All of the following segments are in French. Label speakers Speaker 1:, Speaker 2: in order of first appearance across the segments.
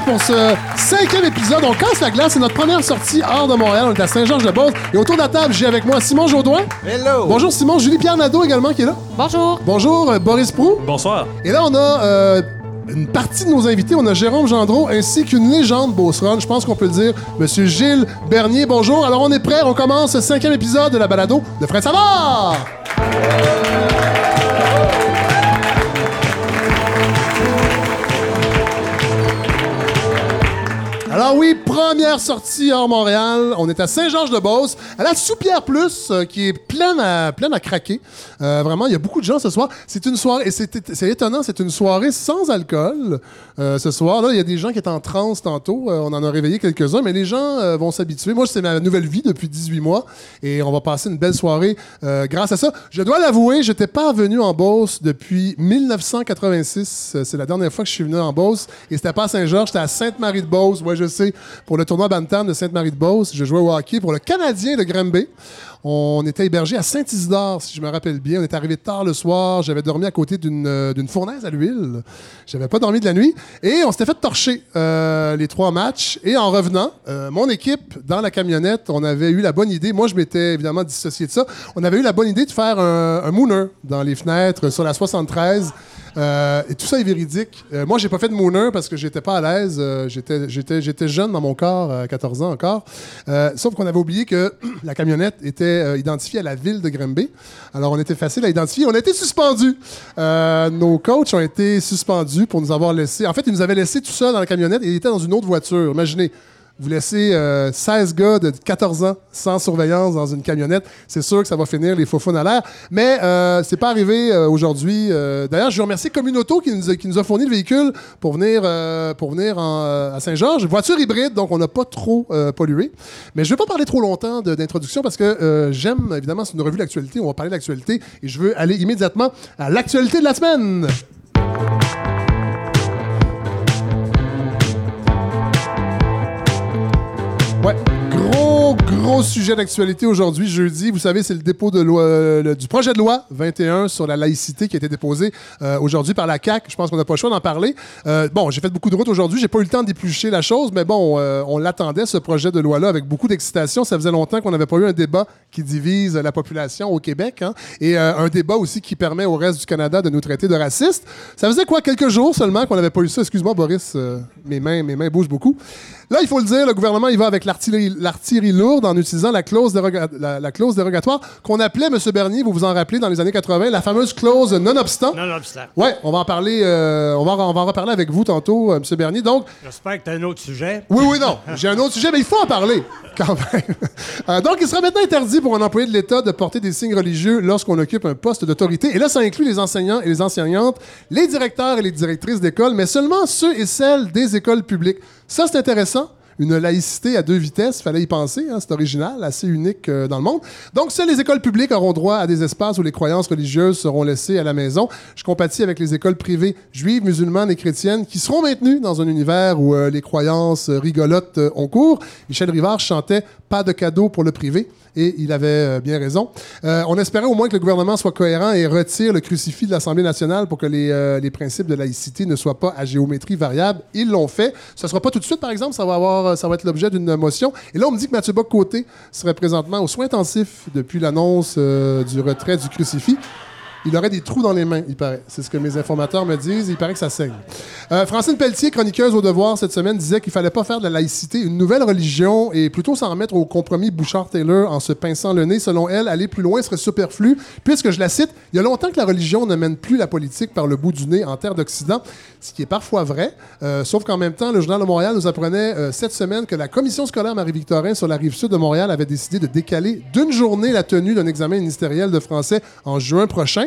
Speaker 1: pour ce cinquième épisode. On casse la glace. C'est notre première sortie hors de Montréal. On est à Saint-Georges-de-Beauce. Et autour de la table, j'ai avec moi Simon Jaudoin.
Speaker 2: Hello!
Speaker 1: Bonjour Simon. Julie-Pierre Nadeau également qui est là.
Speaker 3: Bonjour.
Speaker 1: Bonjour euh, Boris Prou.
Speaker 4: Bonsoir.
Speaker 1: Et là, on a euh, une partie de nos invités. On a Jérôme Gendreau ainsi qu'une légende Beauceron. Je pense qu'on peut le dire. Monsieur Gilles Bernier. Bonjour. Alors, on est prêt. On commence ce cinquième épisode de la balado de Fred Savard. Alors oui, première sortie hors Montréal. On est à Saint-Georges-de-Beauce, à la Soupière Plus, euh, qui est pleine à, craquer. Euh, vraiment, il y a beaucoup de gens ce soir. C'est une soirée, et c'est étonnant, c'est une soirée sans alcool. Euh, ce soir, là, il y a des gens qui étaient en transe tantôt. On en a réveillé quelques-uns, mais les gens vont s'habituer. Moi, c'est ma nouvelle vie depuis 18 mois, et on va passer une belle soirée grâce à ça. Je dois l'avouer, je n'étais pas venu en Beauce depuis 1986. Euh, C'est la dernière fois que je suis venu en Beauce, et c'était pas à Saint-Georges, c'était à Sainte-Marie-de-Beauce. Sais, pour le tournoi Bantam de Sainte-Marie-de-Beauce. Je jouais au hockey pour le Canadien de Granby. On était hébergé à Saint-Isidore, si je me rappelle bien. On est arrivé tard le soir. J'avais dormi à côté d'une euh, fournaise à l'huile. J'avais pas dormi de la nuit. Et on s'était fait torcher euh, les trois matchs. Et en revenant, euh, mon équipe, dans la camionnette, on avait eu la bonne idée. Moi, je m'étais évidemment dissocié de ça. On avait eu la bonne idée de faire un, un mooner dans les fenêtres sur la 73. Euh, et tout ça est véridique. Euh, moi, j'ai pas fait de mooner parce que j'étais pas à l'aise. Euh, j'étais, jeune dans mon corps, à 14 ans encore. Sauf qu'on avait oublié que la camionnette était identifiée à la ville de Granby. Alors, on était facile à identifier. On a été suspendus. Nos coachs ont été suspendus pour nous avoir laissé. En fait, ils nous avaient laissé tout seuls dans la camionnette et ils étaient dans une autre voiture. Imaginez. Vous laissez euh, 16 gars de 14 ans sans surveillance dans une camionnette, c'est sûr que ça va finir les faux à l'air. Mais euh, c'est pas arrivé euh, aujourd'hui. Euh, D'ailleurs, je veux remercier Communauto qui nous, a, qui nous a fourni le véhicule pour venir, euh, pour venir en, euh, à Saint-Georges. Voiture hybride, donc on n'a pas trop euh, pollué. Mais je ne vais pas parler trop longtemps d'introduction parce que euh, j'aime, évidemment, c'est une revue d'actualité. On va parler d'actualité et je veux aller immédiatement à l'actualité de la semaine. Gros, sujet d'actualité aujourd'hui, jeudi. Vous savez, c'est le dépôt de loi, du projet de loi 21 sur la laïcité qui a été déposé euh, aujourd'hui par la CAQ. Je pense qu'on n'a pas le choix d'en parler. Euh, bon, j'ai fait beaucoup de route aujourd'hui. J'ai pas eu le temps d'éplucher la chose, mais bon, euh, on l'attendait, ce projet de loi-là, avec beaucoup d'excitation. Ça faisait longtemps qu'on n'avait pas eu un débat qui divise la population au Québec, hein, et un débat aussi qui permet au reste du Canada de nous traiter de racistes. Ça faisait quoi, quelques jours seulement qu'on n'avait pas eu ça? Excuse-moi, Boris, mes, mains, mes mains bougent beaucoup. Là, il faut le dire, le gouvernement, il va avec l'artillerie lourde en utilisant la clause, déroga- la, la clause dérogatoire qu'on appelait, M. Bernier, vous vous en rappelez, dans les années 80, la fameuse clause non-obstant.
Speaker 2: Nonobstant.
Speaker 1: Ouais, on va en parler, euh, on, va, on va en reparler avec vous tantôt, euh, M. Bernier. Donc,
Speaker 2: J'espère que tu as un autre sujet.
Speaker 1: oui, oui, non. J'ai un autre sujet, mais il faut en parler, quand même. Euh, donc, il sera maintenant interdit pour un employé de l'État de porter des signes religieux lorsqu'on occupe un poste d'autorité. Et là, ça inclut les enseignants et les enseignantes, les directeurs et les directrices d'école, mais seulement ceux et celles des écoles publiques. Ça, c'est intéressant. Une laïcité à deux vitesses, fallait y penser, hein, c'est original, assez unique euh, dans le monde. Donc, seules les écoles publiques auront droit à des espaces où les croyances religieuses seront laissées à la maison. Je compatis avec les écoles privées juives, musulmanes et chrétiennes qui seront maintenues dans un univers où euh, les croyances rigolotes euh, ont cours. Michel Rivard chantait Pas de cadeau pour le privé et il avait bien raison. On espérait au moins que le gouvernement soit cohérent et retire le crucifix de l'Assemblée nationale pour que les, les principes de laïcité ne soient pas à géométrie variable. Ils l'ont fait. Ce ne sera pas tout de suite, par exemple, ça va, avoir, ça va être l'objet d'une motion. Et là, on me dit que Mathieu Bock-Côté serait présentement aux soins intensifs depuis l'annonce euh, du retrait du crucifix. Il aurait des trous dans les mains, il paraît. C'est ce que mes informateurs me disent. Il paraît que ça saigne. Euh, Francine Pelletier, chroniqueuse au Devoir cette semaine, disait qu'il fallait pas faire de la laïcité une nouvelle religion et plutôt s'en remettre au compromis Bouchard-Taylor en se pinçant le nez. Selon elle, aller plus loin serait superflu, puisque, je la cite, il y a longtemps que la religion ne mène plus la politique par le bout du nez en terre d'Occident, ce qui est parfois vrai. Euh, sauf qu'en même temps, le Journal de Montréal nous apprenait euh, cette semaine que la commission scolaire Marie-Victorin sur la rive sud de Montréal avait décidé de décaler d'une journée la tenue d'un examen ministériel de français en juin prochain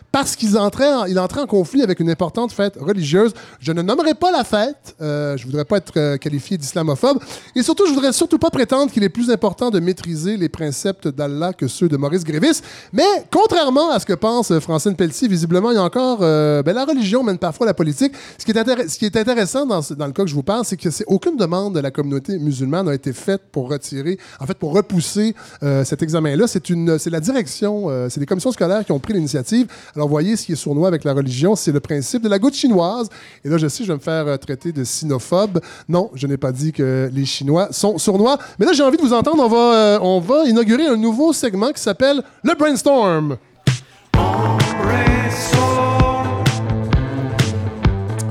Speaker 1: parce qu'ils entraient en, il entrait en conflit avec une importante fête religieuse. Je ne nommerai pas la fête. Euh, je voudrais pas être euh, qualifié d'islamophobe. Et surtout, je voudrais surtout pas prétendre qu'il est plus important de maîtriser les préceptes d'Allah que ceux de Maurice Grévis. Mais contrairement à ce que pense euh, Francine Pelletier, visiblement, il y a encore... euh, ben, la religion mène parfois la politique. Ce qui est, intéressant dans, le cas que je vous parle, c'est que aucune demande de la communauté musulmane a été faite pour retirer, en fait, pour repousser cet examen-là. C'est la direction, c'est les commissions scolaires qui ont pris l'initiative. Alors, voyez ce qui est sournois avec la religion, c'est le principe de la goutte chinoise. Et là, je sais, je vais me faire euh, traiter de sinophobe. Non, je n'ai pas dit que les Chinois sont sournois. Mais là, j'ai envie de vous entendre. On va, euh, on va inaugurer un nouveau segment qui s'appelle le Brainstorm.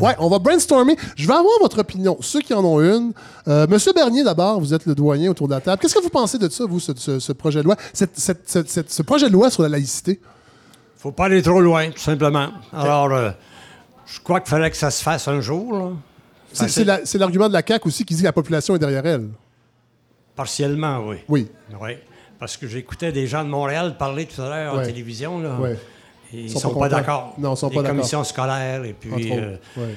Speaker 1: Ouais, on va brainstormer. Je vais avoir votre opinion, ceux qui en ont une. Euh, Monsieur Bernier, d'abord, vous êtes le doyen autour de la table. Qu'est-ce que vous pensez de ça, vous, ce, projet de loi, ce projet de loi sur la laïcité?
Speaker 2: Faut pas aller trop loin, tout simplement. Alors, euh, je crois qu'il fallait que ça se fasse un jour.
Speaker 1: C'est- la- l'argument de la CAQ aussi qui dit que la population est derrière elle.
Speaker 2: Partiellement, oui.
Speaker 1: Oui.
Speaker 2: Oui. Parce que j'écoutais des gens de Montréal parler tout à l'heure
Speaker 1: Ouais.
Speaker 2: en télévision, là.
Speaker 1: Ouais.
Speaker 2: Et Ils
Speaker 1: Sont
Speaker 2: sont,
Speaker 1: pas
Speaker 2: d'accord.
Speaker 1: Non, ils sont
Speaker 2: Les
Speaker 1: pas d'accord.
Speaker 2: commissions scolaires, et puis... Euh,
Speaker 1: Ouais.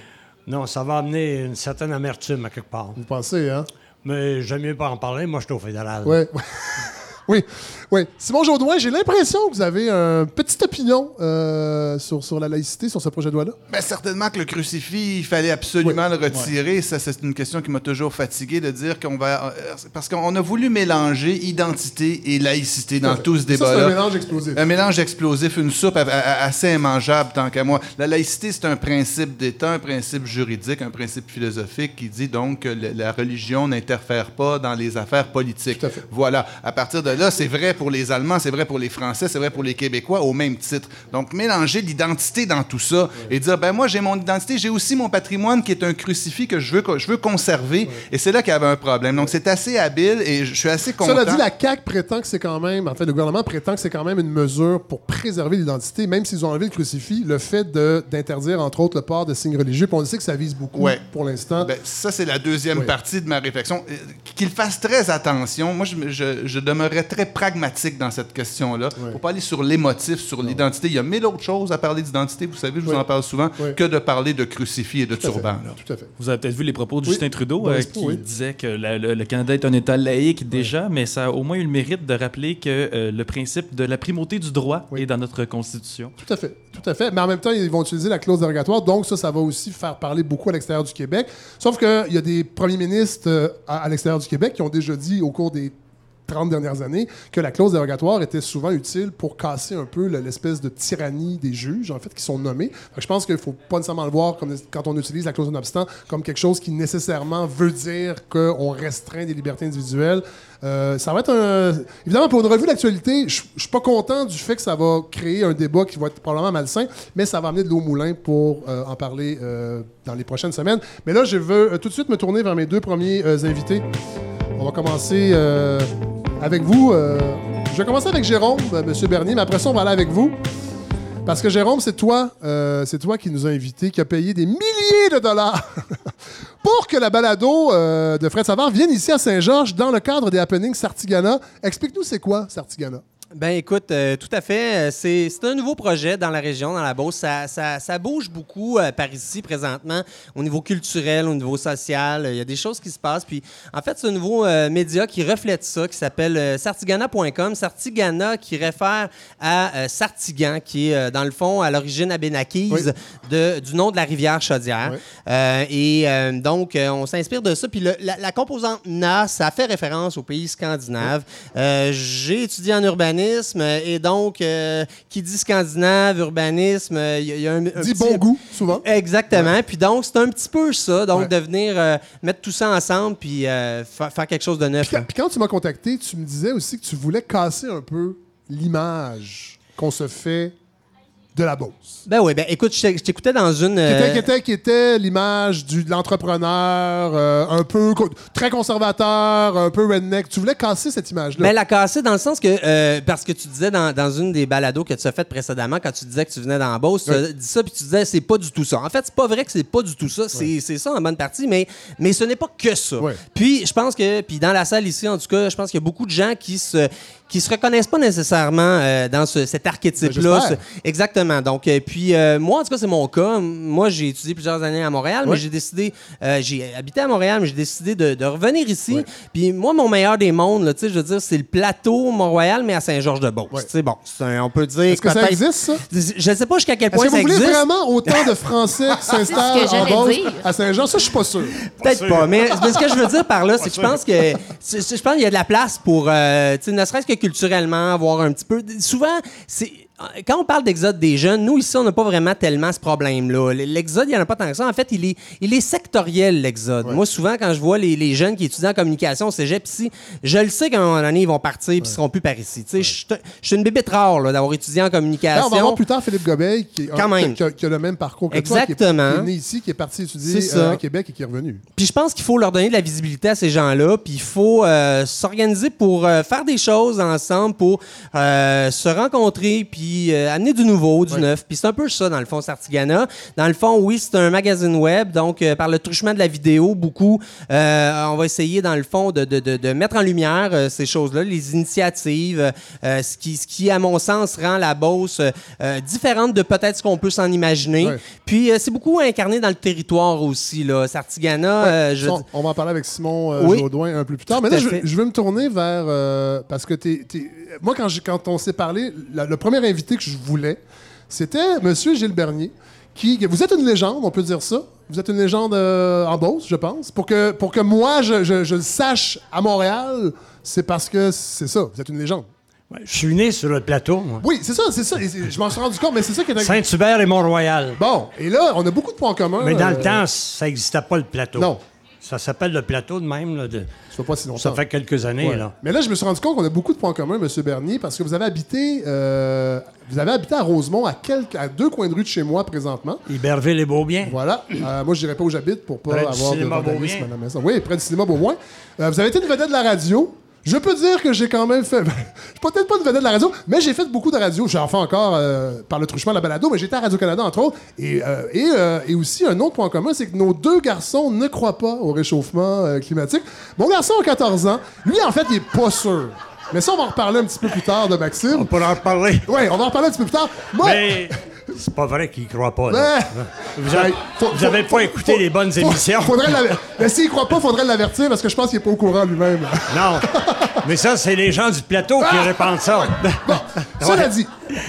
Speaker 2: non, ça va amener une certaine amertume à quelque part.
Speaker 1: Vous pensez, hein?
Speaker 2: Mais j'aime mieux pas en parler, moi je suis au fédéral.
Speaker 1: Ouais. oui. Oui. Simon Jaudoin, j'ai l'impression que vous avez une petite opinion euh, sur, sur la laïcité, sur ce projet de loi-là.
Speaker 3: Ben, certainement que le crucifix, il fallait absolument le retirer. Ça, c'est une question qui m'a toujours fatigué de dire qu'on va. euh, Parce qu'on a voulu mélanger identité et laïcité dans tout ce
Speaker 1: c'est un
Speaker 3: débat-là.
Speaker 1: mélange explosif.
Speaker 3: Un mélange explosif, une soupe assez immangeable tant qu'à moi. La laïcité, c'est un principe d'État, un principe juridique, un principe philosophique qui dit donc que la religion n'interfère pas dans les affaires politiques.
Speaker 1: Tout à fait.
Speaker 3: Voilà. À partir de là, c'est vrai pour les Allemands, c'est vrai pour les Français, c'est vrai pour les Québécois au même titre. Donc, mélanger l'identité dans tout ça et dire, ben moi, j'ai mon identité, j'ai aussi mon patrimoine qui est un crucifix que je veux, que je veux conserver. Et c'est là qu'il y avait un problème. Donc, c'est assez habile et je suis assez content.
Speaker 1: Cela dit, la CAQ prétend que c'est quand même, en fait, le gouvernement prétend que c'est quand même une mesure pour préserver l'identité, même s'ils ont enlevé le crucifix, le fait de- d'interdire, entre autres, le port de signes religieux. Puis on sait que ça vise beaucoup
Speaker 3: Ouais.
Speaker 1: pour l'instant.
Speaker 3: Ben, ça, c'est la deuxième partie de ma réflexion. Euh, Qu'il fasse très attention. Moi, je, je, je demeurerais très pragmatique dans cette question-là. Il ne faut pas aller sur l'émotif, sur l'identité. Il y a mille autres choses à parler d'identité, vous savez, je vous en parle souvent,
Speaker 1: Oui.
Speaker 3: que de parler de crucifix et de
Speaker 1: Tout à fait.
Speaker 3: turban. là.
Speaker 1: Tout à fait.
Speaker 4: Vous avez peut-être vu les propos de
Speaker 1: Oui.
Speaker 4: Justin Trudeau euh, qui
Speaker 1: oui.
Speaker 4: disait que la- le, le Canada est un État laïque déjà, mais ça a au moins eu le mérite de rappeler que euh, le principe de la primauté du droit
Speaker 1: Oui.
Speaker 4: est dans notre Constitution.
Speaker 1: Tout à fait, tout à fait. Mais en même temps, ils vont utiliser la clause dérogatoire, donc ça, ça va aussi faire parler beaucoup à l'extérieur du Québec. Sauf qu'il y a des premiers ministres euh, à, à l'extérieur du Québec qui ont déjà dit au cours des 30 dernières années que la clause dérogatoire était souvent utile pour casser un peu le- l'espèce de tyrannie des juges, en fait, qui sont nommés. Je pense qu'il faut pas nécessairement le voir quand on utilise la clause non-obstant comme quelque chose qui nécessairement veut dire qu'on restreint des libertés individuelles. Euh, ça va être un. Évidemment, pour une revue d'actualité, je je suis pas content du fait que ça va créer un débat qui va être probablement malsain, mais ça va amener de l'eau au moulin pour euh, en parler euh, dans les prochaines semaines. Mais là, je veux tout de suite me tourner vers mes deux premiers invités. On va commencer avec vous. euh, je vais commencer avec Jérôme, euh, Monsieur Bernier, mais après ça, on va aller avec vous. Parce que Jérôme, c'est toi, euh, c'est toi qui nous a invités, qui a payé des milliers de dollars pour que la balado de Fred Savard vienne ici à Saint-Georges dans le cadre des happenings Sartigana. Explique-nous c'est quoi Sartigana?
Speaker 5: Ben écoute, euh, tout à fait. euh, C'est un nouveau projet dans la région, dans la Beauce. Ça, ça- ça bouge beaucoup euh, par ici présentement, au niveau culturel, au niveau social. Il y a des choses qui se passent. Puis en fait, c'est un nouveau euh, média qui reflète ça, qui s'appelle sartigana.com. Sartigana qui réfère à Sartigan, qui est dans le fond à l'origine abénakise
Speaker 1: Oui.
Speaker 5: de, du nom de la rivière Chaudière.
Speaker 1: Oui.
Speaker 5: Et donc, on s'inspire de ça. Puis le- la, la composante NA, ça fait référence aux pays scandinaves. J'ai étudié en urbanisme euh, et donc, euh, qui dit scandinave, urbanisme, euh, il y, a- il y a un, un
Speaker 1: Dis
Speaker 5: petit-
Speaker 1: bon goût, souvent.
Speaker 5: Exactement. Puis donc, c'est un petit peu ça. Donc,
Speaker 1: Ouais.
Speaker 5: de venir euh, mettre tout ça ensemble puis euh, fa- faire quelque chose de neuf.
Speaker 1: Puis, puis quand tu m'as contacté, tu me disais aussi que tu voulais casser un peu l'image qu'on se fait de la Beauce.
Speaker 5: Ben oui, ben écoute, je t'é- je t'écoutais dans une...
Speaker 1: Qui était,
Speaker 5: euh,
Speaker 1: qui était, qui était l'image de l'entrepreneur, euh, un peu co- très conservateur, un peu redneck. Tu voulais casser cette image-là?
Speaker 5: Mais la casser dans le sens que, euh, parce que tu disais dans, dans une des balados que tu as faites précédemment, quand tu disais que tu venais dans Beauce, tu as dit ça, puis tu disais c'est pas du tout ça. En fait, c'est pas vrai que c'est pas du tout ça. C'est ça en bonne partie, mais, mais ce n'est pas que ça. Puis, je pense que, puis dans la salle ici, en tout cas, je pense qu'il y a beaucoup de gens qui se qui se reconnaissent pas nécessairement euh, dans ce- cet
Speaker 1: Ben,
Speaker 5: archétype-là. Ce- Exactement. Donc, euh, puis euh, moi, en tout cas, c'est mon cas. Moi, j'ai étudié plusieurs années à Montréal, mais j'ai décidé, euh, j'ai habité à Montréal, mais j'ai décidé de, de revenir ici. Puis moi, mon meilleur des mondes, là, tu sais, je veux dire, c'est le plateau Mont-Royal, mais à Saint-Georges-de-Beauce. Sais, bon, on peut dire.
Speaker 1: Est-ce que ça existe, ça?
Speaker 5: Je ne sais pas jusqu'à quel
Speaker 1: Est-ce
Speaker 5: point
Speaker 1: que vous
Speaker 5: ça
Speaker 1: voulez
Speaker 5: existe.
Speaker 1: vraiment autant de Français qui s'installent en Beauce
Speaker 6: dire.
Speaker 1: à Saint-Jean? Ça, je suis pas sûr.
Speaker 5: Peut-être pas, mais, mais ce que je veux dire par là, c'est que je pense que je pense qu'il y a de la place pour, euh, tu sais, ne serait-ce que culturellement, avoir un petit peu. Souvent, c'est quand on parle d'exode des jeunes, nous, ici, on n'a pas vraiment tellement ce problème-là. L'exode, il n'y en a pas tant que ça. En fait, il est, il est sectoriel, l'exode. Moi, souvent, quand je vois les, les jeunes qui étudient en communication au cégep ici, je le sais qu'à un moment donné, ils vont partir et ils seront plus par ici. Tu sais, Je suis une bébête rare d'avoir étudié en communication.
Speaker 1: on va voir plus tard Philippe Gobeil, qui,
Speaker 5: Quand même.
Speaker 1: qui a, qui a le même parcours que toi, qui est-
Speaker 5: Exactement.
Speaker 1: qui est, né ici, qui est parti étudier
Speaker 5: C'est ça.
Speaker 1: euh, à Québec et qui est revenu.
Speaker 5: Puis je pense qu'il faut leur donner de la visibilité à ces gens-là, puis il faut euh, s'organiser pour euh, faire des choses ensemble, pour euh, se rencontrer, puis euh, amener du nouveau, du neuf. Puis c'est un peu ça, dans le fond, Sartigana. Dans le fond, oui, c'est un magazine web, donc euh, par le truchement de la vidéo, beaucoup, euh, on va essayer, dans le fond, de, de- de- de mettre en lumière ces choses-là, les initiatives, ce, qui, ce qui, à mon sens, rend la Beauce différente de peut-être ce qu'on peut s'en imaginer.
Speaker 1: Ouais.
Speaker 5: Puis c'est beaucoup incarné dans le territoire aussi, là. Sartigana, je
Speaker 1: on va en parler avec Simon
Speaker 5: Oui.
Speaker 1: Jaudoin un peu plus tard. Mais
Speaker 5: Tout
Speaker 1: là,
Speaker 5: à
Speaker 1: je, je veux me tourner vers. parce que t'es, moi, quand, quand on s'est parlé, la- le premier invité que je voulais, c'était Monsieur Gilles Bernier. Qui, vous êtes une légende, on peut dire ça. Vous êtes une légende euh, en Beauce, je pense. Pour que, pour que moi, je, je- je le sache à Montréal, c'est parce que c'est ça, vous êtes une légende.
Speaker 2: Ouais, Je suis né sur le plateau, moi.
Speaker 1: Oui, c'est ça, c'est ça. Et je m'en suis rendu compte, mais c'est ça qui est...
Speaker 2: Saint-Hubert et Mont-Royal.
Speaker 1: Bon, et là, on a beaucoup de points communs.
Speaker 2: Mais dans le
Speaker 1: euh,
Speaker 2: temps, ça n'existait pas le plateau.
Speaker 1: Non.
Speaker 2: Ça s'appelle le plateau de même. là, de-
Speaker 1: Ça fait pas si longtemps.
Speaker 2: Ça fait quelques années.
Speaker 1: Ouais.
Speaker 2: là.
Speaker 1: Mais là, je me suis rendu compte qu'on a beaucoup de points communs, M. Bernier, parce que vous avez habité, euh, vous avez habité à Rosemont, à, quelques, à deux coins de rue de chez moi présentement.
Speaker 2: Iberville et Beaubien.
Speaker 1: Voilà. Euh, moi, je dirais pas où j'habite pour pas
Speaker 2: Près du
Speaker 1: avoir de
Speaker 2: cinéma
Speaker 1: vandalisme
Speaker 2: Beaubien.
Speaker 1: à la maison. Oui, près du cinéma Beaumoin. Euh, vous avez été une vedette de la radio. Je peux dire que j'ai quand même fait. je suis peut-être pas une vedette de la radio, mais j'ai fait beaucoup de radio. J'en fais encore euh, par le truchement de la balado, mais j'étais à Radio-Canada, entre autres. Et, euh, et, euh, et aussi, un autre point commun, c'est que nos deux garçons ne croient pas au réchauffement climatique. Mon garçon a 14 ans. Lui, en fait, il est pas sûr. Mais ça, on va en reparler un petit peu plus tard de Maxime.
Speaker 2: On pourra en reparler.
Speaker 1: Ouais, on va en reparler un petit peu plus tard. Moi,
Speaker 2: Mais c'est pas vrai qu'il croit pas. là. Vous avez,
Speaker 1: Ouais, faut-
Speaker 2: vous avez
Speaker 1: faut-
Speaker 2: pas écouté
Speaker 1: faut-
Speaker 2: les bonnes émissions?
Speaker 1: Faudrait Mais s'il croit pas, faudrait l'avertir parce que je pense qu'il est pas au courant lui-même.
Speaker 2: Non. Mais ça, c'est les gens du plateau qui
Speaker 1: Ah!
Speaker 2: répandent ça.
Speaker 1: Bon, cela dit,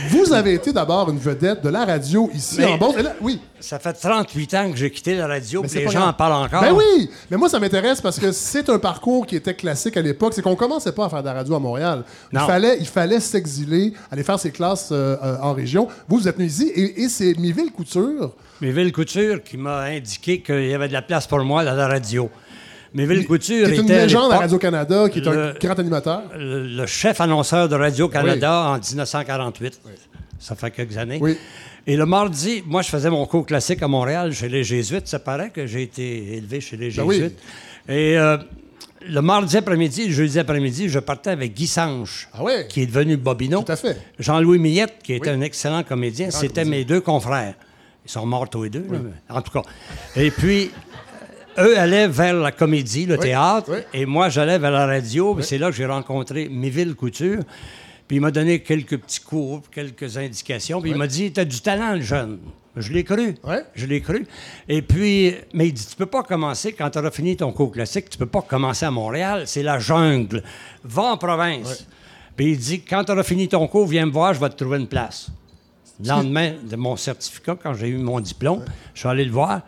Speaker 1: vous avez été d'abord une vedette de la radio ici
Speaker 2: Mais-
Speaker 1: en Beauce. Là- oui.
Speaker 2: Ça fait 38 ans que j'ai quitté la radio,
Speaker 1: Mais
Speaker 2: les gens
Speaker 1: grave.
Speaker 2: en parlent encore.
Speaker 1: Ben oui, mais moi ça m'intéresse parce que c'est un parcours qui était classique à l'époque. C'est qu'on commençait pas à faire de la radio à Montréal. Il
Speaker 2: Non.
Speaker 1: fallait, il fallait s'exiler, aller faire ses classes euh, euh, en région. Vous, vous êtes venu ici et, et c'est Miville Couture.
Speaker 2: Méville Couture qui m'a indiqué qu'il y avait de la place pour moi dans la radio. Couture
Speaker 1: qui est une
Speaker 2: était à
Speaker 1: légende à Radio-Canada, qui est
Speaker 2: le-
Speaker 1: un grand animateur.
Speaker 2: le, le chef annonceur de Radio-Canada en 1948. Ça fait quelques années.
Speaker 1: Oui.
Speaker 2: Et le mardi, moi, je faisais mon cours classique à Montréal chez les Jésuites. Ça paraît que j'ai été élevé chez les
Speaker 1: Ben.
Speaker 2: Jésuites. Et euh, le mardi après-midi, le jeudi après-midi, je partais avec Guy Sanche,
Speaker 1: Ah ouais?
Speaker 2: qui est devenu Bobino.
Speaker 1: Tout à fait.
Speaker 2: Jean-Louis Millette, qui était
Speaker 1: Oui.
Speaker 2: un excellent comédien. C'était mes deux confrères. Ils sont morts tous les deux, là, mais en tout cas. Et puis, eux allaient vers la comédie, le
Speaker 1: Oui,
Speaker 2: théâtre,
Speaker 1: oui.
Speaker 2: et moi, j'allais vers la radio. puis C'est là que j'ai rencontré Miville Couture. Puis il m'a donné quelques petits cours, quelques indications. Puis il m'a dit T'as du talent, le jeune. Je l'ai cru. Je l'ai cru. Et puis, mais il dit Tu peux pas commencer, quand tu auras fini ton cours classique, tu peux pas commencer à Montréal. C'est la jungle. Va en province. Puis il dit Quand tu auras fini ton cours, viens me voir, je vais te trouver une place. Le lendemain de mon certificat, quand j'ai eu mon diplôme, je suis allé le voir.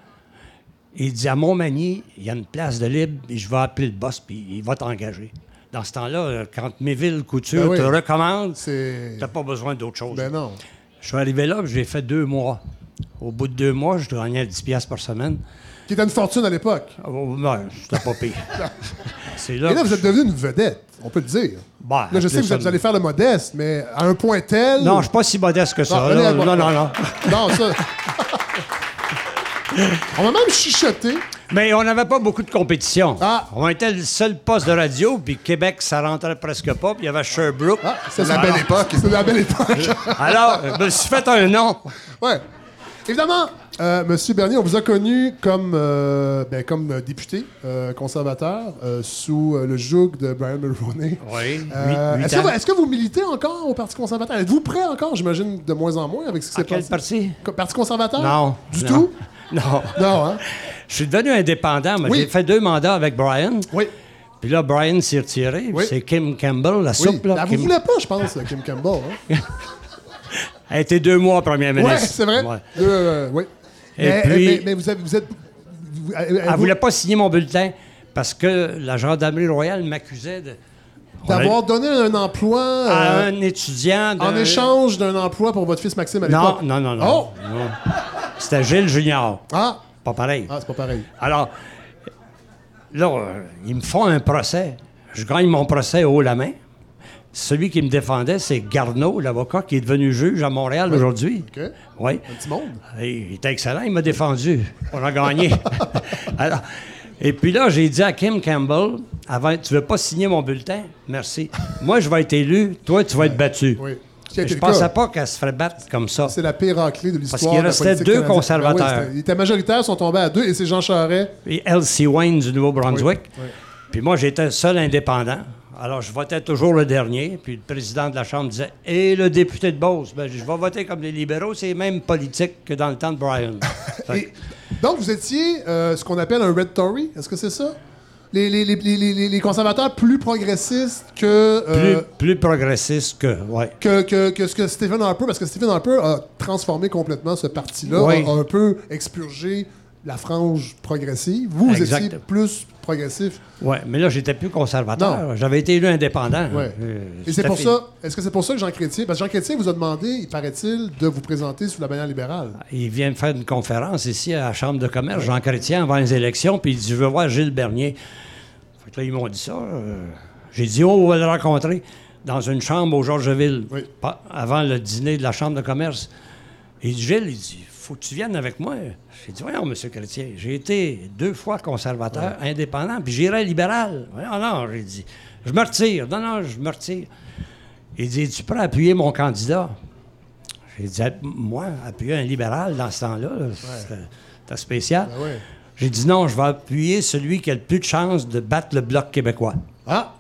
Speaker 2: Il dit à Montmagny, il y a une place de libre, et je vais appeler le boss, puis il va t'engager. Dans ce temps-là, quand Méville Couture
Speaker 1: Ben oui.
Speaker 2: te recommande,
Speaker 1: C'est.
Speaker 2: t'as pas besoin d'autre chose.
Speaker 1: Ben non.
Speaker 2: Je suis arrivé là, puis j'ai fait deux mois. Au bout de deux mois, je gagnais 10 piastres par semaine.
Speaker 1: Qui était une fortune à l'époque.
Speaker 2: Oh, ben, c'était pas pire. C'est là.
Speaker 1: Et là, vous êtes devenu une vedette, on peut le dire.
Speaker 2: Ben,
Speaker 1: Là, je sais que vous, allez faire le modeste, mais à un point tel.
Speaker 2: Non, je suis pas si modeste que ça.
Speaker 1: Non,
Speaker 2: là. Non, non, non.
Speaker 1: Non, ça. On va même chuchoter.
Speaker 2: Mais on n'avait pas beaucoup de compétition.
Speaker 1: Ah.
Speaker 2: On était le seul poste de radio, puis Québec, ça rentrait presque pas, puis il y avait Sherbrooke.
Speaker 1: Ah, c'est
Speaker 3: la belle époque.
Speaker 1: C'est la belle époque.
Speaker 2: Alors, je me suis fait un nom.
Speaker 1: ouais. Évidemment, euh, Monsieur Bernier, on vous a connu comme, euh, ben, comme euh, député euh, conservateur euh, sous euh, le joug de Brian Mulroney.
Speaker 2: Oui,
Speaker 1: Euh, Est-ce que, vous- est-ce que vous militez encore au Parti conservateur? Êtes-vous prêt encore, j'imagine, de moins en moins avec ce qui s'est
Speaker 2: quel
Speaker 1: passé?
Speaker 2: parti?
Speaker 1: Co- Parti conservateur?
Speaker 2: Non.
Speaker 1: Du
Speaker 2: non.
Speaker 1: tout?
Speaker 2: Non.
Speaker 1: Non, hein?
Speaker 2: Je suis devenu indépendant, mais
Speaker 1: Oui.
Speaker 2: j'ai fait deux mandats avec Brian.
Speaker 1: Oui.
Speaker 2: Puis là, Brian s'est retiré.
Speaker 1: Oui.
Speaker 2: C'est Kim Campbell, la
Speaker 1: Oui.
Speaker 2: soupe. Là,
Speaker 1: Ben, vous
Speaker 2: Kim-
Speaker 1: voulez pas, je pense, Kim Campbell. Hein?
Speaker 2: Elle a été deux mois première ministre.
Speaker 1: Ouais, c'est vrai.
Speaker 2: Ouais.
Speaker 1: Euh, oui.
Speaker 2: Et
Speaker 1: mais,
Speaker 2: puis-
Speaker 1: mais, mais vous, avez- vous êtes. vous-
Speaker 2: Elle
Speaker 1: vous-
Speaker 2: voulait pas signer mon bulletin parce que la gendarmerie royale m'accusait de
Speaker 1: D'avoir donné un emploi euh,
Speaker 2: À un étudiant.
Speaker 1: en échange d'un emploi pour votre fils Maxime à
Speaker 2: Non,
Speaker 1: l'époque.
Speaker 2: non, non, non.
Speaker 1: Oh!
Speaker 2: non. C'était Gilles Junior.
Speaker 1: Ah!
Speaker 2: Pas pareil.
Speaker 1: Ah, c'est pas pareil.
Speaker 2: Alors, là, euh, ils me font un procès. Je gagne mon procès haut la main. Celui qui me défendait, c'est Garneau, l'avocat qui est devenu juge à Montréal aujourd'hui.
Speaker 1: OK.
Speaker 2: Oui.
Speaker 1: Un petit monde.
Speaker 2: Il était excellent, il m'a défendu. On a gagné. Alors, et puis là, j'ai dit à Kim Campbell, avant, tu veux pas signer mon bulletin? Merci. Moi, je vais être élu, toi, tu vas être battu.
Speaker 1: Oui.
Speaker 2: Je pensais pas qu'elle se ferait battre comme ça.
Speaker 1: C'est la pire raclée de l'histoire.
Speaker 2: qu'il
Speaker 1: de la
Speaker 2: restait deux
Speaker 1: canadienne.
Speaker 2: conservateurs.
Speaker 1: Ben oui, ils étaient majoritaires, sont tombés à deux, et c'est Jean Charest.
Speaker 2: Et Elsie Wayne du Nouveau-Brunswick.
Speaker 1: Oui, oui.
Speaker 2: Puis moi, j'étais seul indépendant. Alors, je votais toujours le dernier. Puis le président de la Chambre disait Et le député de Beauce Ben, Je vais voter comme les libéraux. C'est même politique que dans le temps de Brian. Fait
Speaker 1: Et- donc, vous étiez euh, ce qu'on appelle un Red Tory, est-ce que c'est ça? Les, les- les- les- conservateurs plus progressistes que,
Speaker 2: plus,
Speaker 1: euh,
Speaker 2: plus progressiste que. Ouais.
Speaker 1: que, que- que ce que Stephen Harper, parce que Stephen Harper a transformé complètement ce parti-là,
Speaker 2: Oui.
Speaker 1: a, a un peu expurgé la frange progressive. Vous, vous étiez plus progressif.
Speaker 2: Ouais, mais là, j'étais plus conservateur. J'avais été élu indépendant.
Speaker 1: Ouais.
Speaker 2: Euh,
Speaker 1: Et c'est pour
Speaker 2: fait.
Speaker 1: ça, est-ce que c'est pour ça que Jean Chrétien, parce que Jean Chrétien vous a demandé, il paraît-il, de vous présenter sous la bannière libérale?
Speaker 2: Il vient de faire une conférence ici à la Chambre de commerce, Jean Chrétien, avant les élections, puis il dit Je veux voir Gilles Bernier. Fait que là, ils m'ont dit ça. euh, J'ai dit Oh, on va le rencontrer dans une chambre au Georgeville,
Speaker 1: Oui.
Speaker 2: avant le dîner de la Chambre de commerce. Il dit Gilles, il dit Faut que tu viennes avec moi. J'ai dit Voyons, monsieur Chrétien, j'ai été deux fois conservateur, indépendant, puis j'irai libéral. Voyons, non, j'ai dit Je me retire. Non, non, je me retire. Il dit Tu peux appuyer mon candidat? J'ai dit, moi, appuyer un libéral dans ce temps-là, là, c'était- spécial.
Speaker 1: Ben ouais.
Speaker 2: J'ai dit non, je vais appuyer celui qui a le plus de chances de battre le Bloc québécois.
Speaker 1: Ah!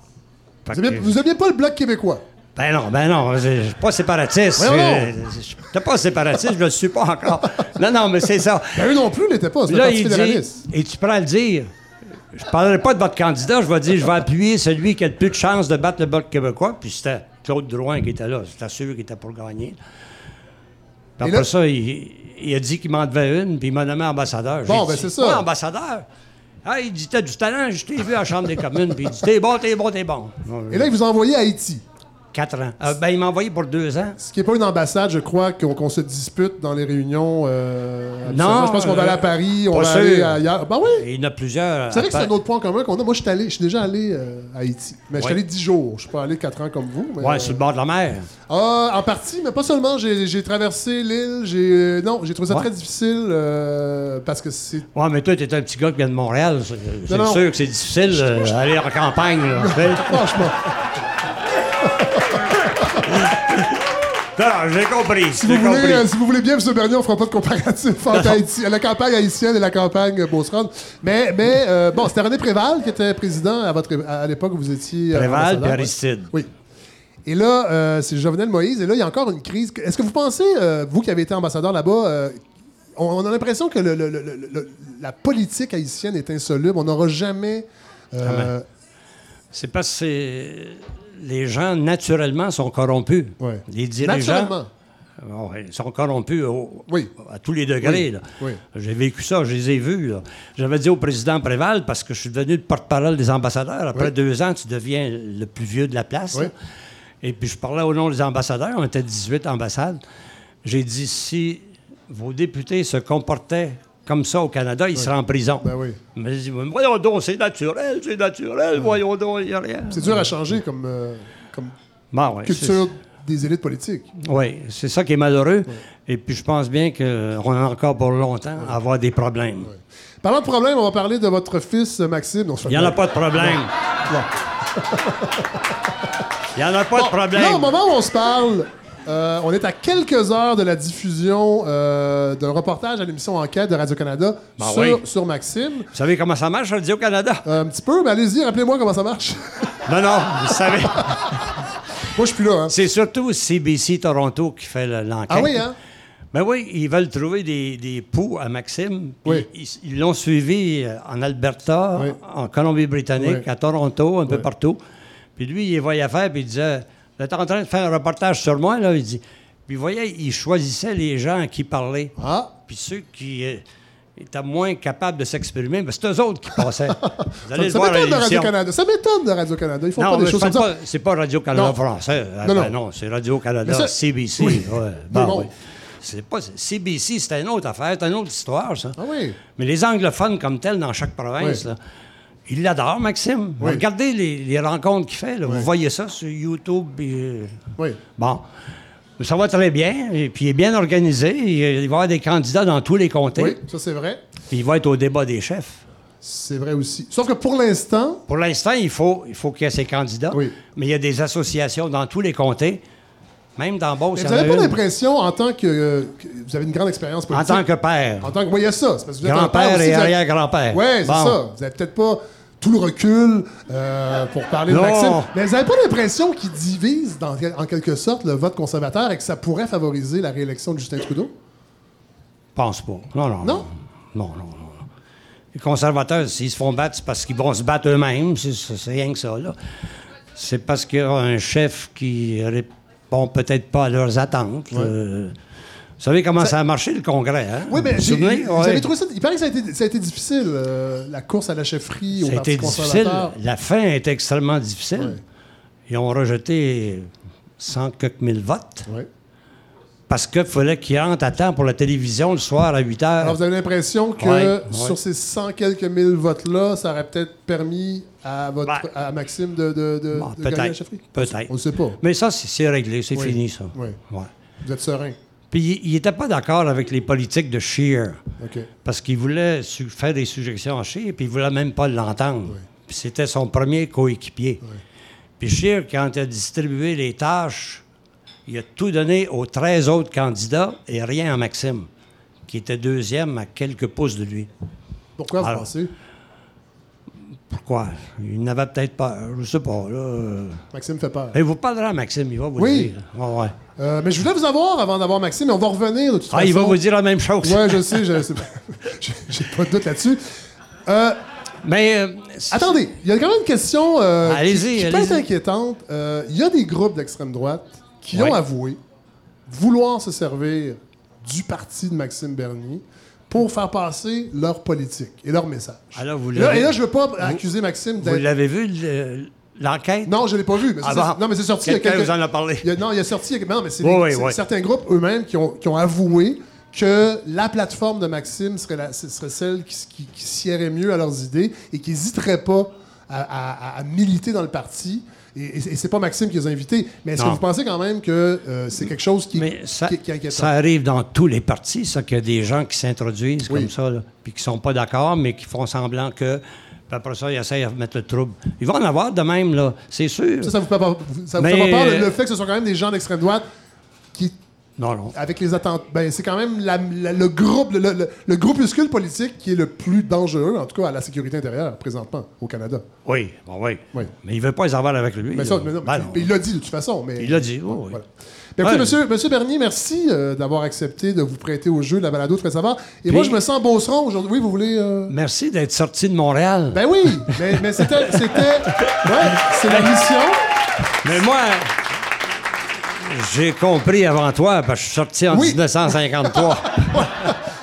Speaker 1: Vous aimiez,
Speaker 2: que-
Speaker 1: vous aimiez pas le Bloc québécois?
Speaker 2: Ben non, ben non, je suis pas séparatiste. Je suis pas séparatiste, je le suis pas encore. Non, non, mais c'est ça.
Speaker 1: Ben, eux non plus l'étaient pas, c'est
Speaker 2: Puis
Speaker 1: le
Speaker 2: là,
Speaker 1: Parti
Speaker 2: il dit, et tu prends à le dire, je parlerai pas de votre candidat, je vais dire, je vais appuyer celui qui a le plus de chances de battre le Bloc québécois. Puis c'était Claude Drouin qui était là, c'était sûr qu'il était pour gagner. Puis après
Speaker 1: là-
Speaker 2: ça, il, il a dit qu'il m'en devait une, puis il m'a nommé ambassadeur.
Speaker 1: Bon, ben, c'est ça.
Speaker 2: Quoi, ambassadeur? Ah, il dit, t'as du talent, je t'ai vu à la Chambre des communes, puis il dit, t'es bon, t'es bon, t'es bon.
Speaker 1: Et là, ils vous ont envoyé à Haïti.
Speaker 2: Quatre ans. Euh, ben, il m'a envoyé pour deux ans.
Speaker 1: Ce qui n'est pas une ambassade, je crois, qu'on se dispute dans les réunions. euh,
Speaker 2: Non.
Speaker 1: Je pense qu'on va aller à
Speaker 2: euh,
Speaker 1: Paris, on va aller ailleurs. Ben oui!
Speaker 2: Et il y en a plusieurs.
Speaker 1: Vous savez que c'est un autre point commun qu'on a. Moi, je suis allé- je suis déjà allé euh, à Haïti. Mais je suis allé 10 jours. Je suis pas allé 4 ans comme vous. mais,
Speaker 2: Ouais,
Speaker 1: euh,
Speaker 2: sur le bord de la mer.
Speaker 1: Ah, en partie, mais pas seulement. J'ai traversé l'île. J'ai euh, non, j'ai trouvé ça
Speaker 2: Ouais.
Speaker 1: très difficile euh, parce que c'est.
Speaker 2: Ouais, mais toi, t'es un petit gars qui vient de Montréal. C'est c'est sûr que c'est difficile euh, d'aller en campagne. tu.
Speaker 1: Franchement,
Speaker 2: Non, non, j'ai compris.
Speaker 1: si vous, voulez, euh, si vous voulez bien, M. Bernier, on fera pas de comparatif entre Haïti, la campagne haïtienne et la campagne euh, Beauceron. Mais, mais euh, bon, c'était René Préval qui était président à, votre, à l'époque où vous étiez. euh,
Speaker 2: Préval et. Aristide.
Speaker 1: Oui. Et là, euh, c'est Jovenel Moïse. Et là, il y a encore une crise. Est-ce que vous pensez, vous qui avez été ambassadeur là-bas, on, on a l'impression que le- le- le- le- le- la politique haïtienne est insoluble? On n'aura jamais.
Speaker 2: C'est que c'est- les gens, naturellement, sont corrompus.
Speaker 1: Ouais.
Speaker 2: Les dirigeants
Speaker 1: naturellement.
Speaker 2: euh, ouais, sont corrompus au-
Speaker 1: Oui.
Speaker 2: à tous les degrés.
Speaker 1: Oui,
Speaker 2: là.
Speaker 1: oui.
Speaker 2: J'ai vécu ça, je les ai vus. J'avais dit au président Préval, parce que je suis devenu le porte-parole des ambassadeurs, après deux ans, tu deviens le plus vieux de la place. Et puis je parlais au nom des ambassadeurs, on était 18 ambassades. J'ai dit, si vos députés se comportaient comme ça au Canada, ils seraient en prison.
Speaker 1: Ben oui.
Speaker 2: Mais voyons donc, c'est naturel, c'est naturel, voyons donc, il n'y a rien.
Speaker 1: C'est dur à changer comme, euh, comme
Speaker 2: ouais,
Speaker 1: culture des élites politiques.
Speaker 2: Oui, c'est ça qui est malheureux. Et puis je pense bien qu'on a encore pour longtemps à avoir des problèmes.
Speaker 1: Parlant de problème, on va parler de votre fils Maxime. Non,
Speaker 2: Il n'y en a pas de problème. Il n'y en a pas de problème.
Speaker 1: Là, au moment où on se parle, euh, on est à quelques heures de la diffusion euh, d'un reportage à l'émission Enquête de Radio-Canada
Speaker 2: Ben
Speaker 1: sur,
Speaker 2: oui.
Speaker 1: sur Maxime.
Speaker 2: Vous savez comment ça marche, Radio-Canada?
Speaker 1: Euh, un petit peu, mais allez-y, rappelez-moi comment ça marche.
Speaker 2: Non, non, vous savez.
Speaker 1: Moi, je suis plus là. Hein.
Speaker 2: C'est surtout CBC Toronto qui fait le- l'enquête.
Speaker 1: Ah oui, hein?
Speaker 2: Ben oui, ils veulent trouver des, des poux à Maxime. puis
Speaker 1: Oui.
Speaker 2: Ils l'ont suivi en Alberta,
Speaker 1: Oui.
Speaker 2: en Colombie-Britannique, à Toronto, un peu partout. Puis lui, il voyait faire, puis il disait Vous êtes en train de faire un reportage sur moi, là Il dit. Puis vous voyez, il choisissait les gens à qui parler.
Speaker 1: Ah,
Speaker 2: Puis ceux qui, euh, étaient moins capables de s'exprimer, mais c'est eux autres qui passaient. Vous allez le
Speaker 1: Ça m'étonne de. Radio-Canada. Ça m'étonne de Radio-Canada. Ils font
Speaker 2: Non,
Speaker 1: pas des choses comme ça.
Speaker 2: c'est pas Radio-Canada
Speaker 1: Non.
Speaker 2: français. Ah,
Speaker 1: Non,
Speaker 2: ben
Speaker 1: non.
Speaker 2: non, c'est Radio-Canada,
Speaker 1: ça-
Speaker 2: CBC.
Speaker 1: Oui.
Speaker 2: ouais.
Speaker 1: Mais
Speaker 2: Bon,
Speaker 1: bon.
Speaker 2: oui. C'est pas, CBC, c'était une autre affaire, c'est une autre histoire, ça.
Speaker 1: Ah oui.
Speaker 2: Mais les anglophones comme tels dans chaque province,
Speaker 1: Oui.
Speaker 2: là, ils l'adorent, Maxime.
Speaker 1: Oui.
Speaker 2: Regardez les, les rencontres qu'il fait. là. Vous voyez ça sur YouTube. puis, euh,
Speaker 1: Oui.
Speaker 2: Bon. Ça va très bien. Et puis il est bien organisé. Il, il va y avoir des candidats dans tous les comtés.
Speaker 1: Oui, ça c'est vrai.
Speaker 2: Puis il va être au débat des chefs.
Speaker 1: C'est vrai aussi. Sauf que pour l'instant,
Speaker 2: Pour l'instant, il faut il faut qu'il y ait ces candidats.
Speaker 1: Oui.
Speaker 2: Mais il y a des associations dans tous les comtés. Même dans Beauce, il
Speaker 1: vous
Speaker 2: en
Speaker 1: n'avez pas l'impression, en tant que, euh, que vous avez une grande expérience
Speaker 2: En
Speaker 1: politique.
Speaker 2: tant que père.
Speaker 1: En tant que. Oui, il y a ça.
Speaker 2: Grand-père et arrière-grand-père.
Speaker 1: Oui, c'est ça. Vous n'avez peut-être pas tout le recul euh, pour parler de. Maxime. Mais vous n'avez pas l'impression qu'il divise, dans, en quelque sorte, le vote conservateur et que ça pourrait favoriser la réélection de Justin Trudeau?
Speaker 2: pense pas. Non, non.
Speaker 1: Non?
Speaker 2: Non, non, non. non. Les conservateurs, s'ils se font battre, c'est parce qu'ils vont se battre eux-mêmes. C'est rien que ça, là. C'est parce qu'il y a un chef qui répond peut-être pas à leurs attentes. euh. Vous savez comment ça, a marché, le Congrès, hein?
Speaker 1: Oui, mais
Speaker 2: Vous
Speaker 1: avez trouvé ça. Il paraît que ça a été, ça a été difficile, euh, la course à la chefferie au
Speaker 2: Ça a
Speaker 1: Parti
Speaker 2: été difficile. La fin était extrêmement difficile.
Speaker 1: Ouais.
Speaker 2: Ils ont rejeté 100 quelques mille votes
Speaker 1: Ouais.
Speaker 2: parce qu'il fallait qu'ils rentrent à temps pour la télévision le soir à 8 heures.
Speaker 1: Alors, vous avez l'impression que sur ces 100 quelques mille votes-là, ça aurait peut-être permis à, votre,
Speaker 2: Ben.
Speaker 1: à Maxime de, de, de,
Speaker 2: Bon,
Speaker 1: de gagner la
Speaker 2: peut-être.
Speaker 1: chefferie?
Speaker 2: Peut-être.
Speaker 1: On ne sait pas.
Speaker 2: Mais ça, c'est réglé, c'est fini, ça.
Speaker 1: Vous êtes serein.
Speaker 2: Puis il n'était pas d'accord avec les politiques de Scheer, parce qu'il voulait faire des suggestions à Scheer, puis il voulait même pas l'entendre. Puis c'était son premier coéquipier. Puis Scheer, quand il a distribué les tâches, il a tout donné aux 13 autres candidats et rien à Maxime, qui était deuxième à quelques pouces de lui.
Speaker 1: Pourquoi vous
Speaker 2: Alors.
Speaker 1: pensez?
Speaker 2: Pourquoi? Il n'avait peut-être peur, je sais pas. Là.
Speaker 1: Maxime fait peur.
Speaker 2: Et vous parlerez à Maxime, il va vous
Speaker 1: Oui.
Speaker 2: dire. Ouais.
Speaker 1: Euh, mais je voulais vous avoir avant d'avoir Maxime, mais on va revenir de toute
Speaker 2: Ah,
Speaker 1: façon.
Speaker 2: il va vous dire la même chose.
Speaker 1: Ouais, je sais, je sais. J'ai- pas de doute là-dessus. Euh,
Speaker 2: Mais euh,
Speaker 1: attendez, il y a quand même une question qui, qui peut être inquiétante. Il y a des groupes d'extrême droite qui
Speaker 2: Ouais.
Speaker 1: ont avoué vouloir se servir du parti de Maxime Bernier pour faire passer leur politique et leur message.
Speaker 2: Alors, vous
Speaker 1: Et là, et là, je veux pas accuser Maxime
Speaker 2: Vous
Speaker 1: d'être...
Speaker 2: l'avez vu, le- l'enquête?
Speaker 1: Non, je l'ai pas vu. Mais
Speaker 2: Ah bon?
Speaker 1: Non, mais c'est sorti
Speaker 2: Quelqu'un
Speaker 1: quelques...
Speaker 2: vous en a parlé.
Speaker 1: Il y a- non, il y a sorti. Non, mais c'est
Speaker 2: Oui,
Speaker 1: des-
Speaker 2: oui,
Speaker 1: c'est
Speaker 2: oui.
Speaker 1: certains groupes eux-mêmes qui ont, qui ont avoué que la plateforme de Maxime serait, la- ce serait celle qui, qui, qui siérait mieux à leurs idées et qui n'hésiterait pas à, à- à militer dans le parti. Et, et, c'est pas Maxime qui les a invités. Mais est-ce que vous pensez quand même que euh, c'est quelque chose qui,
Speaker 2: Mais ça,
Speaker 1: qui- qui
Speaker 2: ça arrive dans tous les partis, ça, qu'il y a des gens qui s'introduisent
Speaker 1: Oui.
Speaker 2: comme ça, là, puis qui sont pas d'accord, mais qui font semblant que. Puis après ça, ils essayent de mettre le trouble. Ils vont en avoir de même, là, c'est sûr.
Speaker 1: Ça, ça vous fait pas, ça vous
Speaker 2: Mais-
Speaker 1: fait pas peur, le, le fait que ce soit quand même des gens d'extrême droite
Speaker 2: Non, non.
Speaker 1: avec les attentes. Ben, c'est quand même la- la- le groupe, le, le- le groupuscule politique qui est le plus dangereux, en tout cas à la sécurité intérieure, présentement, au Canada.
Speaker 2: Oui, bon, oui.
Speaker 1: Oui.
Speaker 2: Mais il veut pas les avoir avec lui.
Speaker 1: Mais ça, mais non,
Speaker 2: Ben
Speaker 1: mais
Speaker 2: non.
Speaker 1: il l'a dit de toute façon. Mais,
Speaker 2: Il l'a dit, oui, oui.
Speaker 1: Voilà. Ben, écoutez,
Speaker 2: Ouais.
Speaker 1: monsieur, monsieur Bernier, merci euh, d'avoir accepté de vous prêter au jeu de la balado Très Savard. Et
Speaker 2: Puis-
Speaker 1: moi, je me sens beauceron aujourd'hui. Oui, vous voulez. euh,
Speaker 2: Merci d'être sorti de Montréal.
Speaker 1: Ben oui, mais, mais c'était. c'était- Ouais, c'est la mission.
Speaker 2: Mais moi, j'ai compris avant toi, parce que je suis sorti en
Speaker 1: Oui.
Speaker 2: 1953.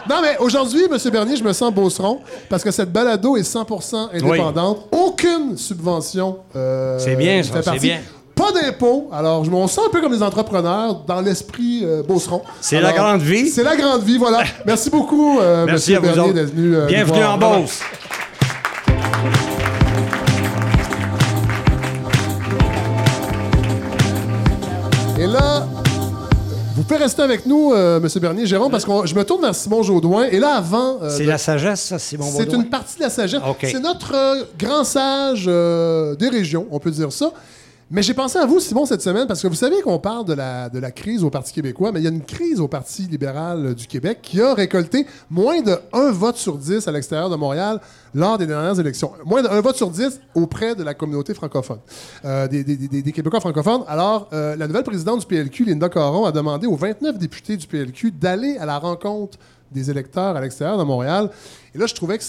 Speaker 1: Non, mais aujourd'hui, monsieur Bernier, je me sens beauceron parce que cette balado est 100% indépendante. Aucune subvention. euh,
Speaker 2: C'est bien, ça, c'est bien.
Speaker 1: Pas d'impôts. Alors, je me sens un peu comme des entrepreneurs dans l'esprit euh, beauceron.
Speaker 2: C'est la grande vie.
Speaker 1: C'est la grande vie, voilà. Merci beaucoup, euh,
Speaker 2: Merci
Speaker 1: monsieur
Speaker 2: à vous
Speaker 1: Bernier, d'être venu. euh,
Speaker 2: Bienvenue en Beauce.
Speaker 1: Pouvez rester avec nous, euh, Monsieur Bernier, Jérôme, parce que je me tourne vers Simon Jaudoin. Et là, avant. euh,
Speaker 2: C'est
Speaker 1: de-
Speaker 2: la sagesse, ça, Simon
Speaker 1: C'est
Speaker 2: Baudouin?
Speaker 1: une partie de la sagesse.
Speaker 2: OK.
Speaker 1: C'est notre euh, grand sage euh, des régions, on peut dire ça. Mais j'ai pensé à vous, Simon, cette semaine, parce que vous savez qu'on parle de la, de la crise au Parti québécois, mais il y a une crise au Parti libéral euh, du Québec qui a récolté moins de 1 vote sur 10 à l'extérieur de Montréal lors des dernières élections. Moins 1 vote sur 10 auprès de la communauté francophone, euh, des, des- des- Québécois francophones. Alors, euh, la nouvelle présidente du PLQ, Linda Caron, a demandé aux 29 députés du PLQ d'aller à la rencontre des électeurs à l'extérieur de Montréal. Et là, je trouvais que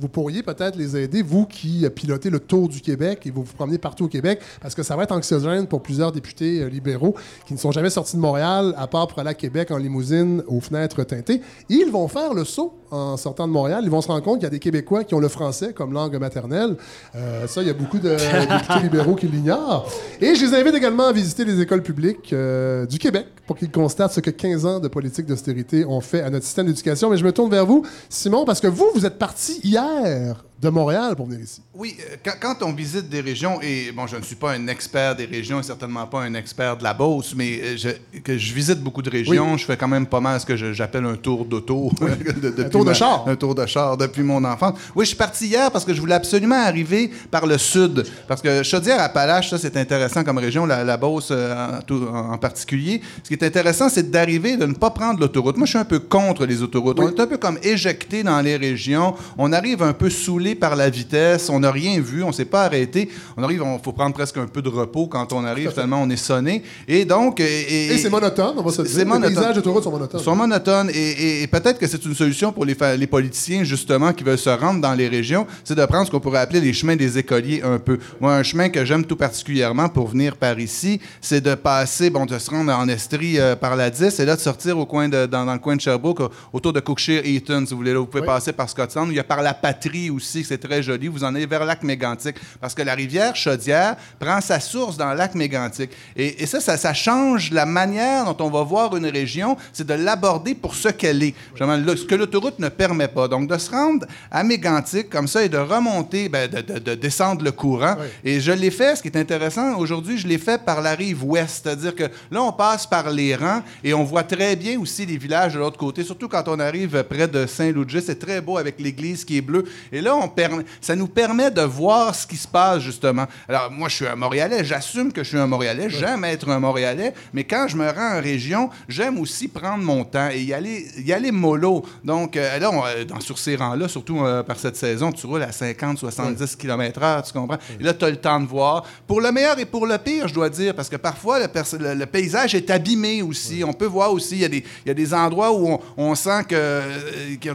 Speaker 1: vous pourriez peut-être les aider, vous qui pilotez le tour du Québec et vous vous promenez partout au Québec, parce que ça va être anxiogène pour plusieurs députés euh, libéraux qui ne sont jamais sortis de Montréal, à part pour aller à Québec en limousine aux fenêtres teintées. Ils vont faire le saut en sortant de Montréal. Ils vont se rendre compte qu'il y a des Québécois qui ont le français comme langue maternelle. Euh, ça, il y a beaucoup de députés libéraux qui l'ignorent. Et je les invite également à visiter les écoles publiques euh, du Québec pour qu'ils constatent ce que 15 ans de politique d'austérité ont fait à notre système d'éducation. Mais je me tourne vers vous, Simon, parce que vous, vous êtes parti hier faire de Montréal pour venir ici.
Speaker 3: Oui, euh, quand, on visite des régions, et bon, je ne suis pas un expert des régions et certainement pas un expert de la Beauce, mais euh, je, que je visite beaucoup de régions, je fais quand même pas mal ce que j'appelle un tour d'auto. de- depuis
Speaker 1: tour de
Speaker 3: ma-
Speaker 1: char.
Speaker 3: Un tour de char depuis mon enfance. Oui, je suis parti hier parce que je voulais absolument arriver par le sud. Parce que Chaudière-Appalaches, ça, c'est intéressant comme région, la, la Beauce euh, en, tout- en particulier. Ce qui est intéressant, c'est d'arriver, de ne pas prendre l'autoroute. Moi, je suis un peu contre les autoroutes. On est un peu comme éjecté dans les régions. On arrive un peu saoulé par la vitesse. On n'a rien vu. On ne s'est pas arrêté. On arrive, il faut prendre presque un peu de repos quand on arrive, tellement on est sonné. Et donc. Et,
Speaker 1: Et c'est monotone, on va se dire. Les
Speaker 3: monotone.
Speaker 1: paysages d'autoroute sont monotones.
Speaker 3: sont monotones. Et, peut-être que c'est une solution pour les, les politiciens, justement, qui veulent se rendre dans les régions, c'est de prendre ce qu'on pourrait appeler les chemins des écoliers un peu. Moi, un chemin que j'aime tout particulièrement pour venir par ici, c'est de passer, bon, de se rendre en Estrie euh, par la 10 et là de sortir au coin de, dans, dans le coin de Sherbrooke, au- autour de Cookshire Eaton, si vous voulez. Là, vous pouvez
Speaker 1: Oui.
Speaker 3: passer par Scotland. Il y a par la patrie aussi, c'est très joli. Vous en allez vers le lac Mégantic. Parce que la rivière Chaudière prend sa source dans le lac Mégantic. Et, et ça, ça, ça change la manière dont on va voir une région, c'est de l'aborder pour ce qu'elle est. Ce que l'autoroute ne permet pas. Donc, de se rendre à Mégantic comme ça et de remonter, ben, de, de- de descendre le courant.
Speaker 1: Oui.
Speaker 3: Et je l'ai fait, ce qui est intéressant, aujourd'hui, je l'ai fait par la rive ouest. C'est-à-dire que là, on passe par les rangs et on voit très bien aussi les villages de l'autre côté, surtout quand on arrive près de Saint-Ludger. C'est très beau avec l'église qui est bleue. Et là, on permet, ça nous permet de voir ce qui se passe, justement. Alors, moi, je suis un Montréalais. J'assume que je suis un Montréalais. J'aime être un Montréalais. Mais quand je me rends en région, j'aime aussi prendre mon temps et y aller, y aller mollo. Donc, euh, là, on, euh, dans, sur ces rangs-là, surtout euh, par cette saison, tu roules à 50, 70 km/h, tu comprends? Et là, tu as le temps de voir. Pour le meilleur et pour le pire, je dois dire, parce que parfois, le, perso- le- le paysage est abîmé aussi. On peut voir aussi, il y, a des- il y a des endroits où on, on sent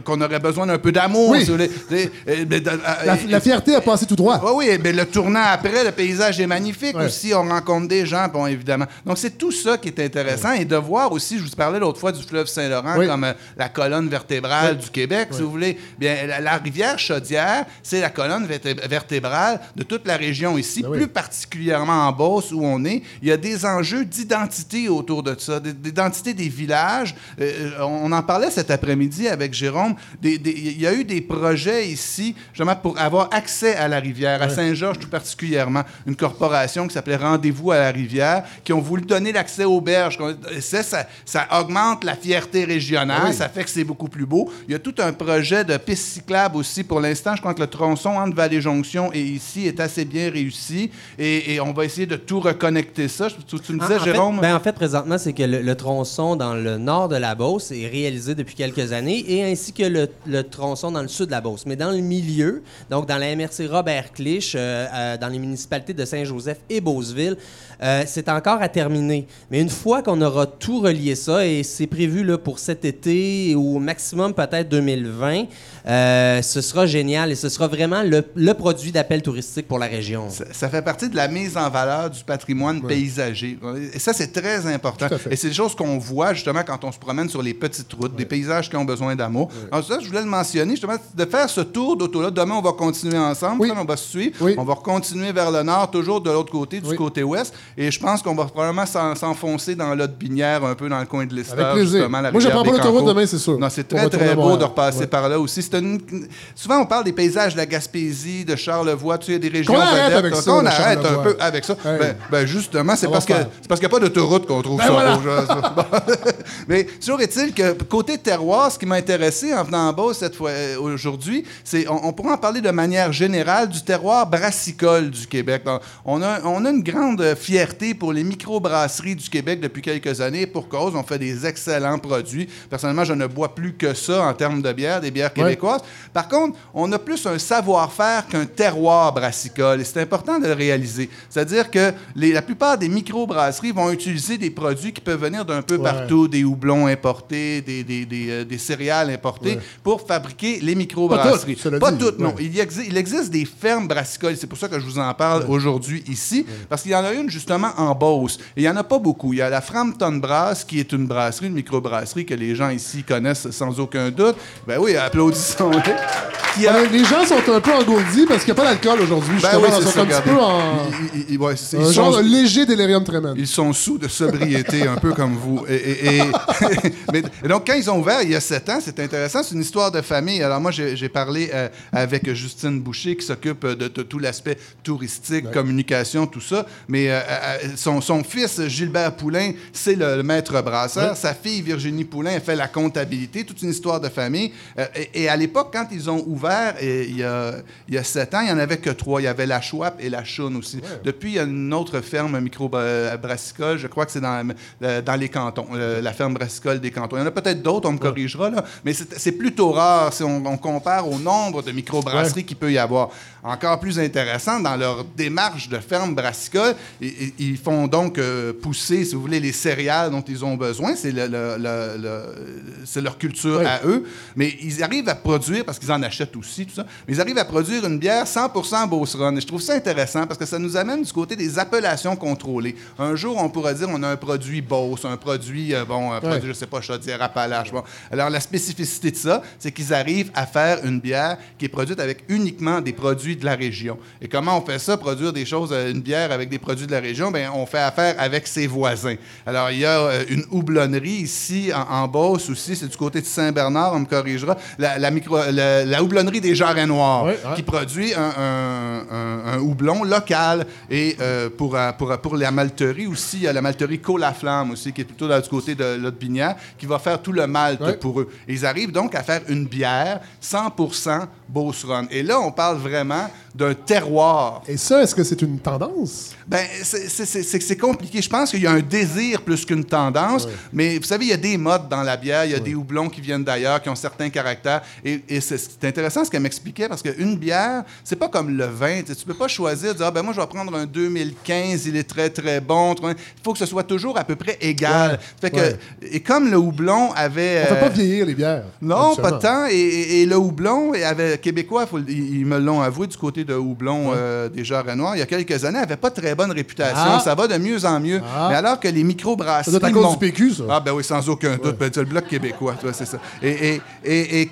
Speaker 3: qu'on aurait besoin d'un peu d'amour.
Speaker 1: Oui. La,
Speaker 3: euh,
Speaker 1: la fierté a passé tout droit.
Speaker 3: oui, oui, mais le tournant après, le paysage est magnifique
Speaker 1: Ouais.
Speaker 3: aussi. On rencontre des gens, bon, évidemment. Donc, c'est tout ça qui est intéressant. Et de voir aussi, je vous parlais l'autre fois du fleuve Saint-Laurent
Speaker 1: Oui.
Speaker 3: comme euh, la colonne vertébrale
Speaker 1: Oui.
Speaker 3: du Québec, si vous voulez. Bien, la, la rivière Chaudière, c'est la colonne verté- vertébrale de toute la région ici,
Speaker 1: Ben
Speaker 3: plus particulièrement en Beauce où on est. Il y a des enjeux d'identité autour de ça, d'identité des villages. Euh, on en parlait cet après-midi avec Jérôme. Des- des- Il y a eu des projets ici, justement, pour avoir accès à la rivière, à Saint-Georges tout particulièrement. Une corporation qui s'appelait Rendez-vous à la rivière, qui ont voulu donner l'accès aux berges. Ça, ça, ça augmente la fierté régionale,
Speaker 1: Ah oui.
Speaker 3: ça fait que c'est beaucoup plus beau. Il y a tout un projet de piste cyclable aussi. Pour l'instant, je crois que le tronçon entre Vallée-Jonction et ici est assez bien réussi. Et, et on va essayer de tout reconnecter ça. Tu, tu me
Speaker 5: En-
Speaker 3: disais,
Speaker 5: en fait-
Speaker 3: Jérôme?
Speaker 5: ben, en fait, présentement, c'est que le, le tronçon dans le nord de la Beauce est réalisé depuis quelques années, et ainsi que le, le tronçon dans le sud de la Beauce. Mais dans le milieu, donc dans la MRC Robert Clich, euh, euh, dans les municipalités de Saint-Joseph et Beauceville, euh, c'est encore à terminer. Mais une fois qu'on aura tout relié ça, et c'est prévu là, pour cet été ou au maximum peut-être 2020, euh, ce sera génial et ce sera vraiment le, le produit d'appel touristique pour la région.
Speaker 3: Ça, ça fait partie de la mise en valeur du patrimoine paysager. Et ça, c'est très important. Et c'est des choses qu'on voit justement quand on se promène sur les petites routes, des paysages qui ont besoin d'amour. Alors ça, je voulais le mentionner, justement, de faire ce tour d'auto-là. Demain, on va continuer ensemble,
Speaker 1: Oui.
Speaker 3: On va se suivre.
Speaker 1: Oui.
Speaker 3: On va continuer vers le nord, toujours de l'autre côté, du
Speaker 1: Oui.
Speaker 3: côté ouest. Et je pense qu'on va probablement s'en- s'enfoncer dans l'autre binière, un peu dans le coin de l'Esther,
Speaker 1: Avec plaisir.
Speaker 3: justement. la
Speaker 1: Moi, je prends pas l'autoroute demain, c'est sûr.
Speaker 3: Non, c'est très, très beau de repasser
Speaker 1: Ouais.
Speaker 3: par là aussi. Une- Souvent, on parle des paysages de la Gaspésie, de Charlevoix, tu sais, des régions
Speaker 1: Qu'on arrête avec ça,
Speaker 3: Qu'on arrête un peu avec ça. Ben, ben, justement, c'est parce qu'il n'y a pas d'autoroute qu'on trouve
Speaker 1: Ben
Speaker 3: ça
Speaker 1: voilà.
Speaker 3: Mais toujours est-il que côté terroir, ce qui m'a intéressé en venant en bas cette fois euh, aujourd'hui, c'est on, on pourra en parler de manière générale du terroir brassicole du Québec. On a on a une grande fierté pour les microbrasseries du Québec depuis quelques années pour cause. On fait des excellents produits. Personnellement, je ne bois plus que ça en termes de bière, des bières québécoises. Par contre, on a plus un savoir-faire qu'un terroir brassicole. Et c'est important de le réaliser. C'est-à-dire que les- la plupart des microbrasseries vont utiliser des produits qui peuvent venir d'un peu
Speaker 1: Ouais.
Speaker 3: partout, des houblons importés, des, des- des, euh, des céréales importées,
Speaker 1: Ouais.
Speaker 3: pour fabriquer les microbrasseries.
Speaker 1: Pas toutes,
Speaker 3: Pas toutes, non.
Speaker 1: Ouais.
Speaker 3: Il, y exi- il existe des fermes brassicoles. C'est pour ça que je vous en parle aujourd'hui ici. Parce qu'il y en a une, justement, en Beauce. Et il n'y en a pas beaucoup. Il y a la Frampton Brass, qui est une brasserie, une microbrasserie que les gens ici connaissent sans aucun doute. Ben oui, applaudissons-les. Qui a-
Speaker 1: les gens sont un peu engourdis parce qu'il n'y a pas d'alcool aujourd'hui.
Speaker 3: Ben oui,
Speaker 1: Ils sont un petit peu en.
Speaker 3: Ouais, c'est-
Speaker 1: Un
Speaker 3: ils
Speaker 1: genre
Speaker 3: sont-
Speaker 1: de léger délirium tremens.
Speaker 3: Ils sont sous de sobriété, un peu comme vous. Et, et- et- mais- et donc, quand ils ont ouvert il y a sept ans, c'est intéressant, c'est une histoire de famille. Alors, moi, j'ai parlé euh, avec Justine Boucher, qui s'occupe de, de tout l'aspect touristique, communication, tout ça. Mais euh, euh, son, son fils, Gilbert Poulain, c'est le, le maître brasseur. Sa fille, Virginie Poulain, elle fait la comptabilité, toute une histoire de famille. Euh, et, et à l'époque, quand ils ont ouvert, et il, y a, il y a sept ans, il n'y en avait que trois. Il y avait la Schwab et la Choune aussi. Depuis, il y a une autre ferme micro-brassicole, je crois que c'est dans, dans les cantons, euh, la ferme brassicole des cantons. Il y en a peut-être d'autres, on me corrigera, là, mais c'est plutôt rare si on, on compare au nombre de microbrasseries qu'il peut y avoir. Encore plus intéressant, dans leur démarche de ferme brassicole, ils, font donc euh, pousser, si vous voulez, les céréales dont ils ont besoin. C'est le- le- le- le- c'est leur culture
Speaker 1: Ouais.
Speaker 3: à eux. Mais ils arrivent à produire, parce qu'ils en achètent aussi, tout ça, mais ils arrivent à produire une bière 100 Beauceron. Et je trouve ça intéressant parce que ça nous amène du côté des appellations contrôlées. Un jour, on pourrait dire on a un produit Beauce, un produit, euh, bon, un produit, je sais pas, Chaudière, Appalaches. Bon. Alors, la spécificité de ça, c'est qu'ils arrivent à faire une bière qui est produite avec uniquement des produits de la région. Et comment on fait ça, produire des choses, euh, une bière avec des produits de la région? Bien, on fait affaire avec ses voisins. Alors, il y a euh, une houblonnerie ici, en, en Beauce aussi, c'est du côté de Saint-Bernard, on me corrigera, la, la micro, la, la houblonnerie des Jarrets Noirs,
Speaker 1: Ouais, ouais.
Speaker 3: qui produit un, un- un- un houblon local. Et euh, pour, euh, pour, pour la malterie aussi, il y a la malterie Côte-la-Flamme aussi, qui est plutôt là, du côté de l'autre binière, qui va faire tout le
Speaker 1: Ouais.
Speaker 3: pour eux. Et ils arrivent donc à faire une bière 100% Beauceron. Et là, on parle vraiment d'un terroir.
Speaker 1: Et ça, est-ce que c'est une tendance?
Speaker 3: Ben, c'est- compliqué. Je pense qu'il y a un désir plus qu'une tendance. Mais vous savez, il y a des modes dans la bière. Il y a des houblons qui viennent d'ailleurs, qui ont certains caractères. Et, et c'est intéressant ce qu'elle m'expliquait parce qu'une bière, c'est pas comme le vin. Tu peux pas choisir, dire, ah, ben moi, je vais prendre un 2015, il est très, très bon. Il faut que ce soit toujours à peu près égal. Fait que,
Speaker 1: Ouais.
Speaker 3: Et comme le houblon avait.
Speaker 1: On fait
Speaker 3: euh,
Speaker 1: pas vieillir les bières.
Speaker 3: non, pas tant. Et, et- et le houblon, avait, québécois, faut ils, me l'ont avoué du côté de houblon euh, des Noirs, il y a quelques années, n'avait pas très bonne réputation.
Speaker 1: Ah.
Speaker 3: Ça va de mieux en mieux.
Speaker 1: Ah.
Speaker 3: Mais alors que les microbrasseries...
Speaker 1: Être à cause du PQ, ça.
Speaker 3: Ah ben oui, sans aucun doute. Ben, c'est le Bloc québécois, toi, c'est ça. Et, et- et- et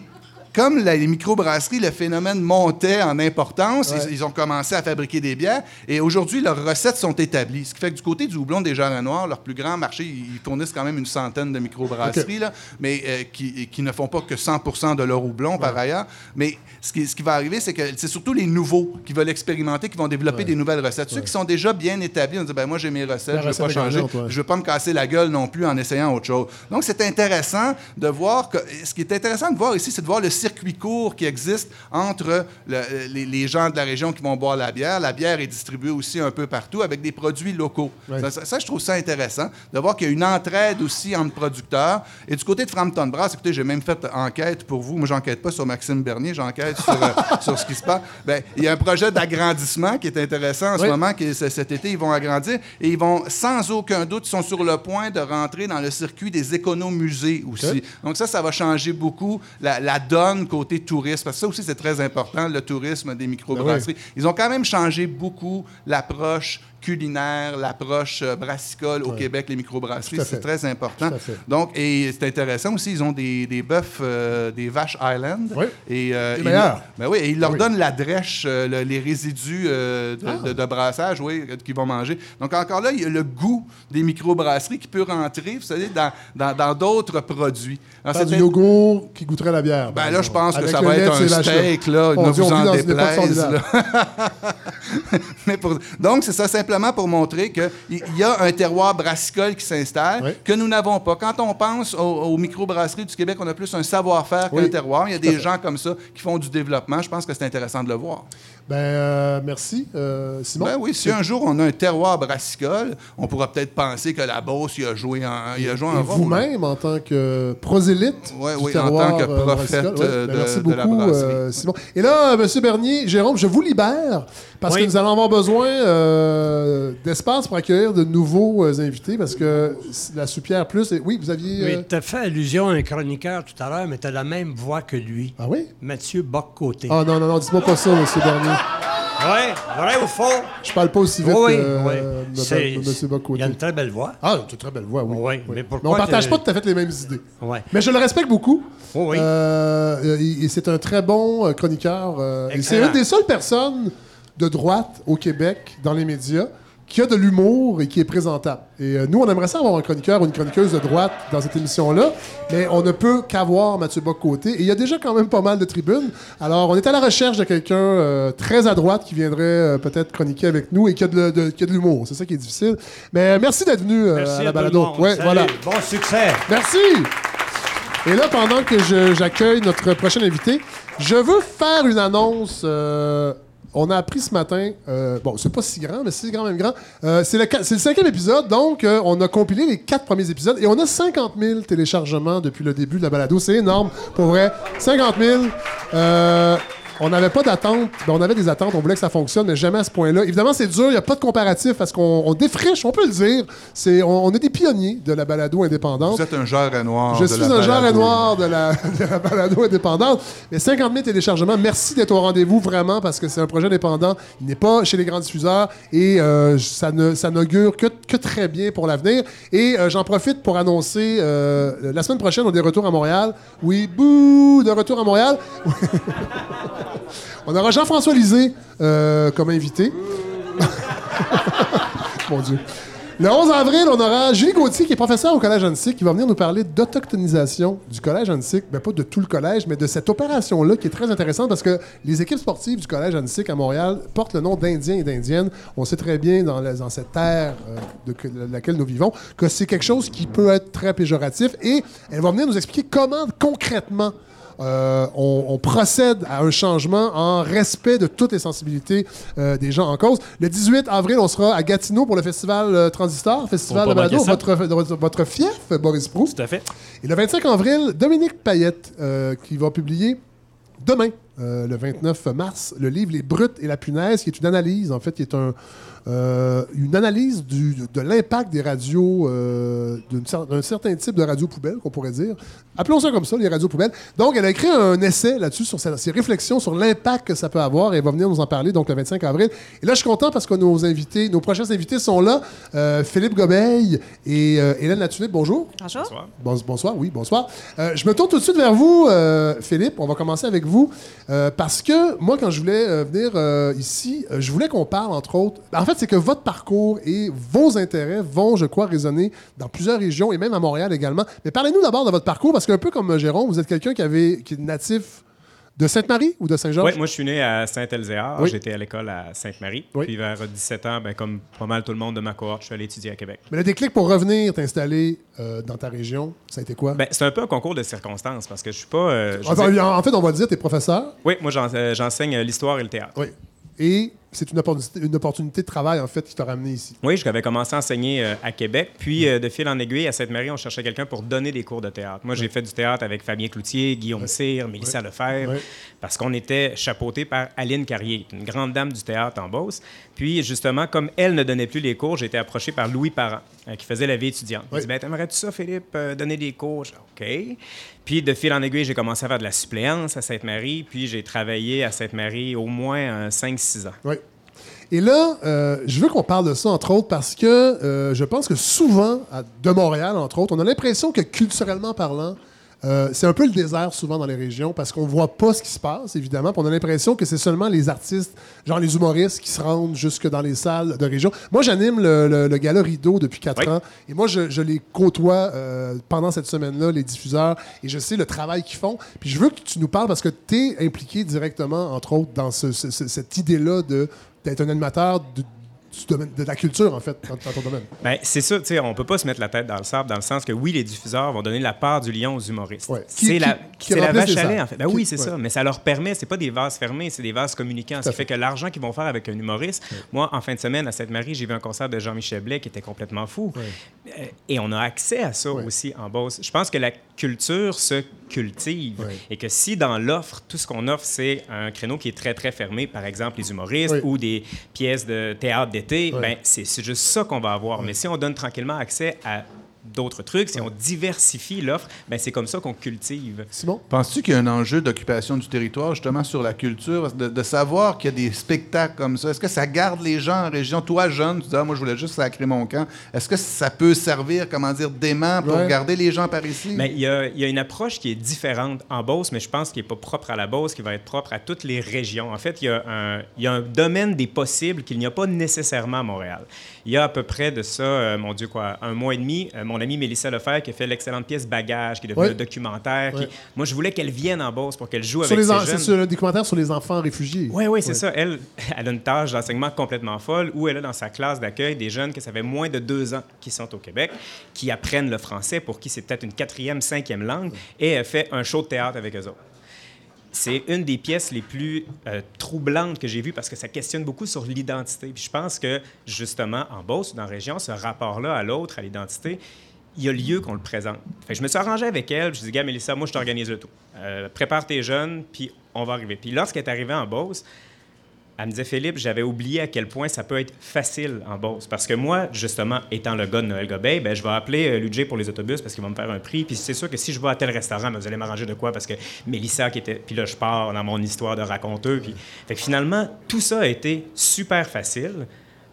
Speaker 3: comme la- les microbrasseries, le phénomène montait en importance,
Speaker 1: Ouais.
Speaker 3: ils, ils ont commencé à fabriquer des bières. Et aujourd'hui, leurs recettes sont établies. Ce qui fait que du côté du houblon des Jarrets Noirs, leur plus grand marché, ils fournissent quand même une centaine de microbrasseries, là, mais euh, qui, qui ne font pas que 100 de leur houblon, par ailleurs. Mais ce qui, ce qui va arriver, c'est que c'est surtout les nouveaux qui veulent expérimenter, qui vont développer des nouvelles recettes. Ceux qui sont déjà bien établis, on dit, ben moi, j'ai mes recettes,
Speaker 1: La
Speaker 3: je ne veux pas changer. Je veux pas me casser la gueule non plus en essayant autre chose. Donc, c'est intéressant de voir que. Ce qui est intéressant de voir ici, c'est de voir le circuit court qui existe entre le- les, les gens de la région qui vont boire la bière. La bière est distribuée aussi un peu partout avec des produits locaux. Ça, ça- ça, je trouve ça intéressant de voir qu'il y a une entraide aussi entre producteurs. Et du côté de Frampton Brass, écoutez, j'ai même fait enquête pour vous. Moi, j'enquête pas sur Maxime Bernier, j'enquête sur, euh, sur ce qui se passe. Ben, il y a un projet d'agrandissement qui est intéressant en ce moment, qui cet été, ils vont agrandir et ils vont, sans aucun doute, sont sur le point de rentrer dans le circuit des économusées aussi. Donc ça, ça va changer beaucoup la, la donne côté tourisme. Parce que ça aussi, c'est très important, le tourisme des microbrasseries. Ils ont quand même changé beaucoup l'approche culinaire, l'approche euh, brassicole au
Speaker 1: Ouais.
Speaker 3: Québec, les microbrasseries. C'est très important. Donc, et c'est intéressant aussi, ils ont des, des bœufs, euh, des vaches Island.
Speaker 1: Oui.
Speaker 3: Et, euh, ils- ben oui, et ils leur
Speaker 1: Oui.
Speaker 3: donnent la drèche, euh, le- les résidus de,
Speaker 1: Ah.
Speaker 3: de- de brassage, oui, qu'ils vont manger. Donc encore là, il y a le goût des microbrasseries qui peut rentrer, vous savez, dans d'autres produits. Alors,
Speaker 1: du yogourt qui goûterait la bière.
Speaker 3: ben là, je pense que ça va
Speaker 1: lait
Speaker 3: être un steak, là.
Speaker 1: Mon
Speaker 3: ne vous
Speaker 1: on
Speaker 3: en déplaise. Mais pour- Donc, c'est ça simplement pour montrer qu'il y a un terroir brassicole qui s'installe
Speaker 1: Oui.
Speaker 3: que nous n'avons pas. Quand on pense aux, aux microbrasseries du Québec, on a plus un savoir-faire
Speaker 1: Oui,
Speaker 3: qu'un terroir. Il y a des gens comme ça qui font du développement. Je pense que c'est intéressant de le voir.
Speaker 1: Ben, euh, merci, euh, Simon.
Speaker 3: Ben oui, si un jour on a un terroir brassicole, on pourra peut-être penser que la Beauce y a joué un, il a joué un
Speaker 1: Et
Speaker 3: rôle.
Speaker 1: vous-même, en tant que prosélyte
Speaker 3: Ouais,
Speaker 1: du
Speaker 3: oui, en tant que
Speaker 1: brassicole,
Speaker 3: prophète,
Speaker 1: ouais,
Speaker 3: euh,
Speaker 1: ben
Speaker 3: de-
Speaker 1: merci
Speaker 3: de la
Speaker 1: beaucoup,
Speaker 3: brasserie.
Speaker 1: euh, Simon. Et là, M. Bernier, Jérôme, je vous libère parce
Speaker 2: Oui.
Speaker 1: que nous allons avoir besoin euh, d'espace pour accueillir de nouveaux euh, invités parce que la soupière plus. est- Oui, vous aviez. euh,
Speaker 2: Mais tu as fait allusion à un chroniqueur tout à l'heure, mais tu as la même voix que lui.
Speaker 1: Ah oui?
Speaker 2: Mathieu Bock-Côté.
Speaker 1: Ah non, non, non, dites-moi pas ça, monsieur Bernier.
Speaker 2: Ouais, vrai ou faux?
Speaker 1: Je parle pas aussi vite
Speaker 2: oui,
Speaker 1: que euh,
Speaker 2: oui.
Speaker 1: m- monsieur
Speaker 2: Il a une très belle voix.
Speaker 1: Ah, une très belle voix, oui.
Speaker 2: Oui, mais pourquoi
Speaker 1: on partage
Speaker 2: que-
Speaker 1: pas tout à fait les mêmes idées. Mais je le respecte beaucoup.
Speaker 2: Oh oui.
Speaker 1: Euh, et, et c'est un très bon euh, chroniqueur. euh, et c'est une des seules personnes de droite au Québec, dans les médias, qui a de l'humour et qui est présentable. Et euh, nous, on aimerait ça avoir un chroniqueur ou une chroniqueuse de droite dans cette émission-là, mais on ne peut qu'avoir Mathieu Bock-Côté. Et il y a déjà quand même pas mal de tribunes. Alors, on est à la recherche de quelqu'un euh, très à droite qui viendrait euh, peut-être chroniquer avec nous et qui a de, de- qui a de l'humour. C'est ça qui est difficile. Mais merci d'être venu
Speaker 2: Merci
Speaker 1: à la balado. Ouais,
Speaker 2: Salut.
Speaker 1: voilà.
Speaker 2: Bon succès.
Speaker 1: Merci! Et là, pendant que j'accueille notre prochain invité, je veux faire une annonce. On a appris ce matin, euh, bon, c'est pas si grand, mais c'est quand même grand. Euh, c'est le, qua- c'est le cinquième épisode, donc euh, on a compilé les quatre premiers épisodes et on a 50 000 téléchargements depuis le début de la balado. C'est énorme, pour vrai. 50 000. On n'avait pas d'attente. Ben, on avait des attentes, on voulait que ça fonctionne, mais jamais à ce point-là. Évidemment, c'est dur, il n'y a pas de comparatif parce qu'on on défriche, on peut le dire. C'est, on, on est des pionniers de la balado indépendante.
Speaker 3: Vous êtes un genre à noir.
Speaker 1: Je
Speaker 3: de
Speaker 1: suis
Speaker 3: la
Speaker 1: un genre
Speaker 3: balado.
Speaker 1: noir de la, de la balado indépendante. Mais 50 000 téléchargements, merci d'être au rendez-vous vraiment parce que c'est un projet indépendant. Il n'est pas chez les grands diffuseurs et euh, ça, ne, ça n'augure que, que très bien pour l'avenir. Et euh, j'en profite pour annoncer euh, la semaine prochaine, on est de retour à Montréal. Oui, bouh, de retour à Montréal. on aura Jean-François Lisée euh, comme invité. Mon Dieu. Le 11 avril, on aura Julie Gauthier, qui est professeur au Collège Annecy, qui va venir nous parler d'autochtonisation du Collège Annecy. Ben, pas de tout le collège, mais de cette opération-là qui est très intéressante parce que les équipes sportives du Collège Annecy à Montréal portent le nom d'Indiens et d'Indiennes. On sait très bien dans, cette terre euh, de, de laquelle nous vivons que c'est quelque chose qui peut être très péjoratif et elle va venir nous expliquer comment concrètement euh, on, on procède à un changement en respect de toutes les sensibilités euh, des gens en cause. Le 18 avril, on sera à Gatineau pour le festival euh, Transistor, festival de balado, votre, votre, votre fief, Boris Proust.
Speaker 4: Tout à fait.
Speaker 1: Et le 25 avril, Dominique Payette, qui va publier demain, le 29 mars, le livre Les Brutes et la punaise, qui est une analyse, en fait, qui est un, euh, une analyse du- de l'impact des radios, euh, d'un certain type de radio poubelle, qu'on pourrait dire. Appelons ça comme ça, les radios poubelles. Donc, elle a écrit un essai là-dessus, sur sa- ses réflexions sur l'impact que ça peut avoir, et elle va venir nous en parler, donc le 25 avril. Et là, je suis content parce que nos invités, nos prochains invités sont là. Euh, Philippe Gobeil et euh, Hélène Latulippe, bonjour.
Speaker 6: Bonjour.
Speaker 1: Bon- bonsoir, oui, bonsoir. Euh, je me tourne tout de suite vers vous, euh, Philippe. On va commencer avec vous. euh, parce que moi, quand je voulais euh, venir euh, ici, euh, je voulais qu'on parle, entre autres. En fait, c'est que votre parcours et vos intérêts vont, je crois, résonner dans plusieurs régions et même à Montréal également. Mais parlez-nous d'abord de votre parcours, parce qu'un peu comme euh, Jérôme, vous êtes quelqu'un qui, avait, qui est natif de Sainte-Marie ou de Saint-Georges?
Speaker 7: Oui, moi je suis né à Saint-Elzéar.
Speaker 1: Oui.
Speaker 7: J'étais à l'école à Sainte-Marie.
Speaker 1: Oui.
Speaker 7: Puis vers 17 ans, ben, comme pas mal tout le monde de ma cohorte, je suis allé étudier à Québec.
Speaker 1: Mais le déclic pour revenir t'installer euh, dans ta région, ça a été quoi?
Speaker 7: Ben, c'est un peu un concours de circonstances parce que je suis pas. euh, je
Speaker 1: en en fait, on va dire, t'es professeur.
Speaker 7: oui, moi j'en- euh, j'enseigne euh, l'histoire et le théâtre.
Speaker 1: Oui. Et c'est une opportunité, une opportunité de travail, en fait, qui t'a ramené ici.
Speaker 7: Oui, j'avais commencé à enseigner euh, à Québec, puis euh, de fil en aiguille à Sainte-Marie, on cherchait quelqu'un pour donner des cours de théâtre. Moi, j'ai fait du théâtre avec Fabien Cloutier, Guillaume Cyr, Mélissa Lefebvre,
Speaker 1: Ouais.
Speaker 7: parce qu'on était chapeauté par Aline Carrier, une grande dame du théâtre en Beauce. Puis, justement, comme elle ne donnait plus les cours, j'ai été approché par Louis Parent, euh, qui faisait la vie étudiante. Il
Speaker 1: Ouais.
Speaker 7: dit ben, T'aimerais-tu ça, Philippe, donner des cours dis, OK. Puis, de fil en aiguille, j'ai commencé à faire de la suppléance à Sainte-Marie, puis j'ai travaillé à Sainte-Marie au moins 5-6 ans.
Speaker 1: Et là, euh, je veux qu'on parle de ça, entre autres, parce que euh, je pense que souvent, à- de Montréal, entre autres, on a l'impression que culturellement parlant, euh, c'est un peu le désert souvent dans les régions parce qu'on voit pas ce qui se passe, évidemment. on a l'impression que c'est seulement les artistes, genre les humoristes, qui se rendent jusque dans les salles de région. Moi, j'anime le, le, le gala Rideau depuis quatre
Speaker 7: Oui.
Speaker 1: ans. Et moi, je, je les côtoie euh, pendant cette semaine-là, les diffuseurs, et je sais le travail qu'ils font. Puis je veux que tu nous parles parce que tu es impliqué directement, entre autres, dans ce- ce- ce- cette idée-là de d'être un animateur du domaine, de la culture, en fait, dans, dans ton domaine.
Speaker 7: Ben, c'est ça, tu sais, on peut pas se mettre la tête dans le sable dans le sens que oui, les diffuseurs vont donner la part du lion aux humoristes.
Speaker 1: Ouais.
Speaker 7: C'est la,
Speaker 1: qui
Speaker 7: la vache à lait, en fait. Ben
Speaker 1: Qui-
Speaker 7: oui, c'est
Speaker 1: ouais.
Speaker 7: ça, mais ça leur permet, c'est pas des vases fermés, c'est des vases communicants. Qui fait
Speaker 1: fait.
Speaker 7: que l'argent qu'ils vont faire avec un humoriste, moi, en fin de semaine, à Sainte-Marie, j'ai vu un concert de Jean-Michel Blais qui était complètement fou. Euh, Et on a accès à ça aussi en Beauce. Je pense que la culture se cultive et que si dans l'offre, tout ce qu'on offre, c'est un créneau qui est très, très fermé, par exemple les humoristes ou des pièces de théâtre
Speaker 1: Ouais.
Speaker 7: ben, c'est c'est juste ça qu'on va avoir. Mais si on donne tranquillement accès à d'autres trucs, si on diversifie l'offre, ben, c'est comme ça qu'on cultive.
Speaker 1: Simon?
Speaker 3: Penses-tu qu'il y a un enjeu d'occupation du territoire, justement, sur la culture, de, de savoir qu'il y a des spectacles comme ça? Est-ce que ça garde les gens en région? Toi, jeune, tu dis, ah, moi, je voulais juste sacrer mon camp. Est-ce que ça peut servir, comment dire, d'aimant pour
Speaker 1: Ouais.
Speaker 3: garder les gens par ici?
Speaker 7: Mais il y, a, il y a une approche qui est différente en Beauce, mais je pense qu'il n'est pas propre à la Beauce, qui va être propre à toutes les régions. En fait, il y a un, il y a un domaine des possibles qu'il n'y a pas nécessairement à Montréal. Il y a à peu près de ça, euh, mon Dieu, quoi, un mois et demi, euh, mon amie Mélissa Lefebvre qui a fait l'excellente pièce Bagage, qui est devenue
Speaker 1: Ouais.
Speaker 7: un documentaire. qui- moi, je voulais qu'elle vienne en Beauce pour qu'elle joue
Speaker 1: Sur
Speaker 7: avec
Speaker 1: les en-
Speaker 7: ces
Speaker 1: c'est sur des commentaires sur les enfants réfugiés.
Speaker 7: Oui, oui, c'est ça. Elle, elle a une tâche d'enseignement complètement folle où elle a dans sa classe d'accueil des jeunes que ça fait moins de deux ans qui sont au Québec, qui apprennent le français, pour qui c'est peut-être une quatrième, cinquième langue, et elle fait un show de théâtre avec eux autres. C'est une des pièces les plus euh, troublantes que j'ai vues parce que ça questionne beaucoup sur l'identité. Puis je pense que, justement, en Beauce dans la région, ce rapport-là à l'autre, à l'identité, il y a lieu qu'on le présente. Je me suis arrangé avec elle. Je dis, gars, Mélissa, moi, je t'organise le tout. Euh, prépare tes jeunes, puis on va arriver. Puis lorsqu'elle est arrivée en Beauce, elle me disait, Philippe, j'avais oublié à quel point ça peut être facile en Beauce. Parce que moi, justement, étant le gars de Noël Gobeil, ben, je vais appeler euh, pour les autobus parce qu'il va me faire un prix. Puis c'est sûr que si je vais à tel restaurant, ben, vous allez m'arranger de quoi? Parce que Mélissa qui était... Puis là, je pars dans mon histoire de raconteur. Puis... Finalement, tout ça a été super facile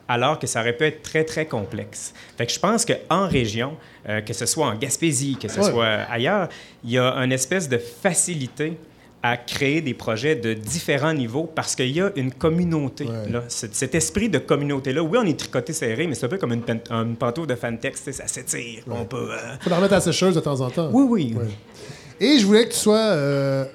Speaker 7: alors que ça aurait pu être très, très complexe. Fait que je pense qu'en région, euh, que ce soit en Gaspésie, que ce
Speaker 1: Ouais.
Speaker 7: soit ailleurs, il y a une espèce de facilité à créer des projets de différents niveaux parce qu'il y a une communauté.
Speaker 1: Ouais.
Speaker 7: Là. Cet, esprit de communauté-là, oui, on est tricoté serré, mais c'est un peu comme une, une pantoufle de fantex, ça s'étire, on peut... euh,
Speaker 1: faut la remettre à la sécheuse de temps en temps.
Speaker 7: Oui, oui.
Speaker 1: Et je voulais que tu sois euh,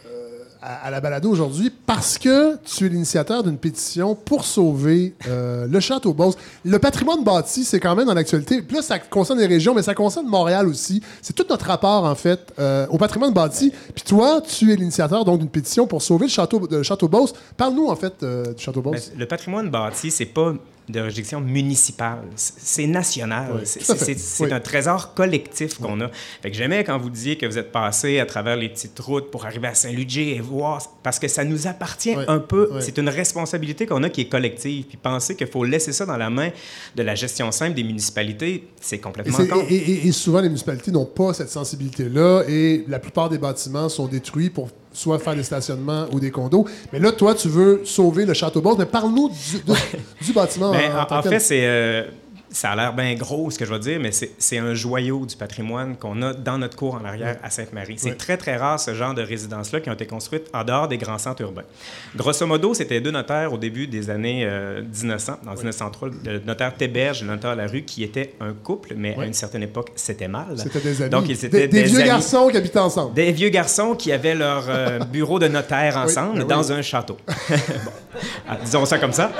Speaker 1: à, la balado aujourd'hui parce que tu es l'initiateur d'une pétition pour sauver euh, le château Beauce. Le patrimoine bâti, c'est quand même dans l'actualité. Puis là, ça concerne les régions, mais ça concerne Montréal aussi. C'est tout notre rapport, en fait, euh, au patrimoine bâti. Puis toi, tu es l'initiateur donc d'une pétition pour sauver le château, le château Beauce. Parle-nous, en fait, euh, du château
Speaker 7: Ben,
Speaker 1: Beauce.
Speaker 7: le patrimoine bâti, c'est pas de réjection municipale, c'est national.
Speaker 1: Oui,
Speaker 7: C'est-
Speaker 1: Oui.
Speaker 7: un trésor collectif qu'on a. Fait que j'aimais quand vous disiez que vous êtes passé à travers les petites routes pour arriver à Saint-Ludger et voir, parce que ça nous appartient un peu. C'est une responsabilité qu'on a qui est collective. Puis penser qu'il faut laisser ça dans la main de la gestion simple des municipalités, c'est complètement
Speaker 1: et- et souvent, les municipalités n'ont pas cette sensibilité-là et la plupart des bâtiments sont détruits pour soit faire des stationnements ou des condos. Mais là, toi, tu veux sauver le château Beauce. Mais parle-nous du, bâtiment.
Speaker 7: Ben,
Speaker 1: en,
Speaker 7: fait, c'est. euh, ça a l'air bien gros, ce que je vais dire, mais c'est c'est un joyau du patrimoine qu'on a dans notre cour en arrière à Sainte-Marie. C'est très, très rare, ce genre de résidences-là qui ont été construites en dehors des grands centres urbains. Grosso modo, c'était deux notaires au début des années euh, 1900, dans 1903, le notaire Théberge et le notaire Larue, qui étaient un couple, mais à une certaine époque, c'était mal.
Speaker 1: C'était des amis.
Speaker 7: Donc, ils étaient
Speaker 1: des
Speaker 7: des
Speaker 1: vieux
Speaker 7: amis.
Speaker 1: garçons qui habitaient ensemble.
Speaker 7: Des vieux garçons qui avaient leur euh, bureau de notaire ensemble
Speaker 1: ben oui.
Speaker 7: dans un château. Bon. Ah, disons ça comme ça.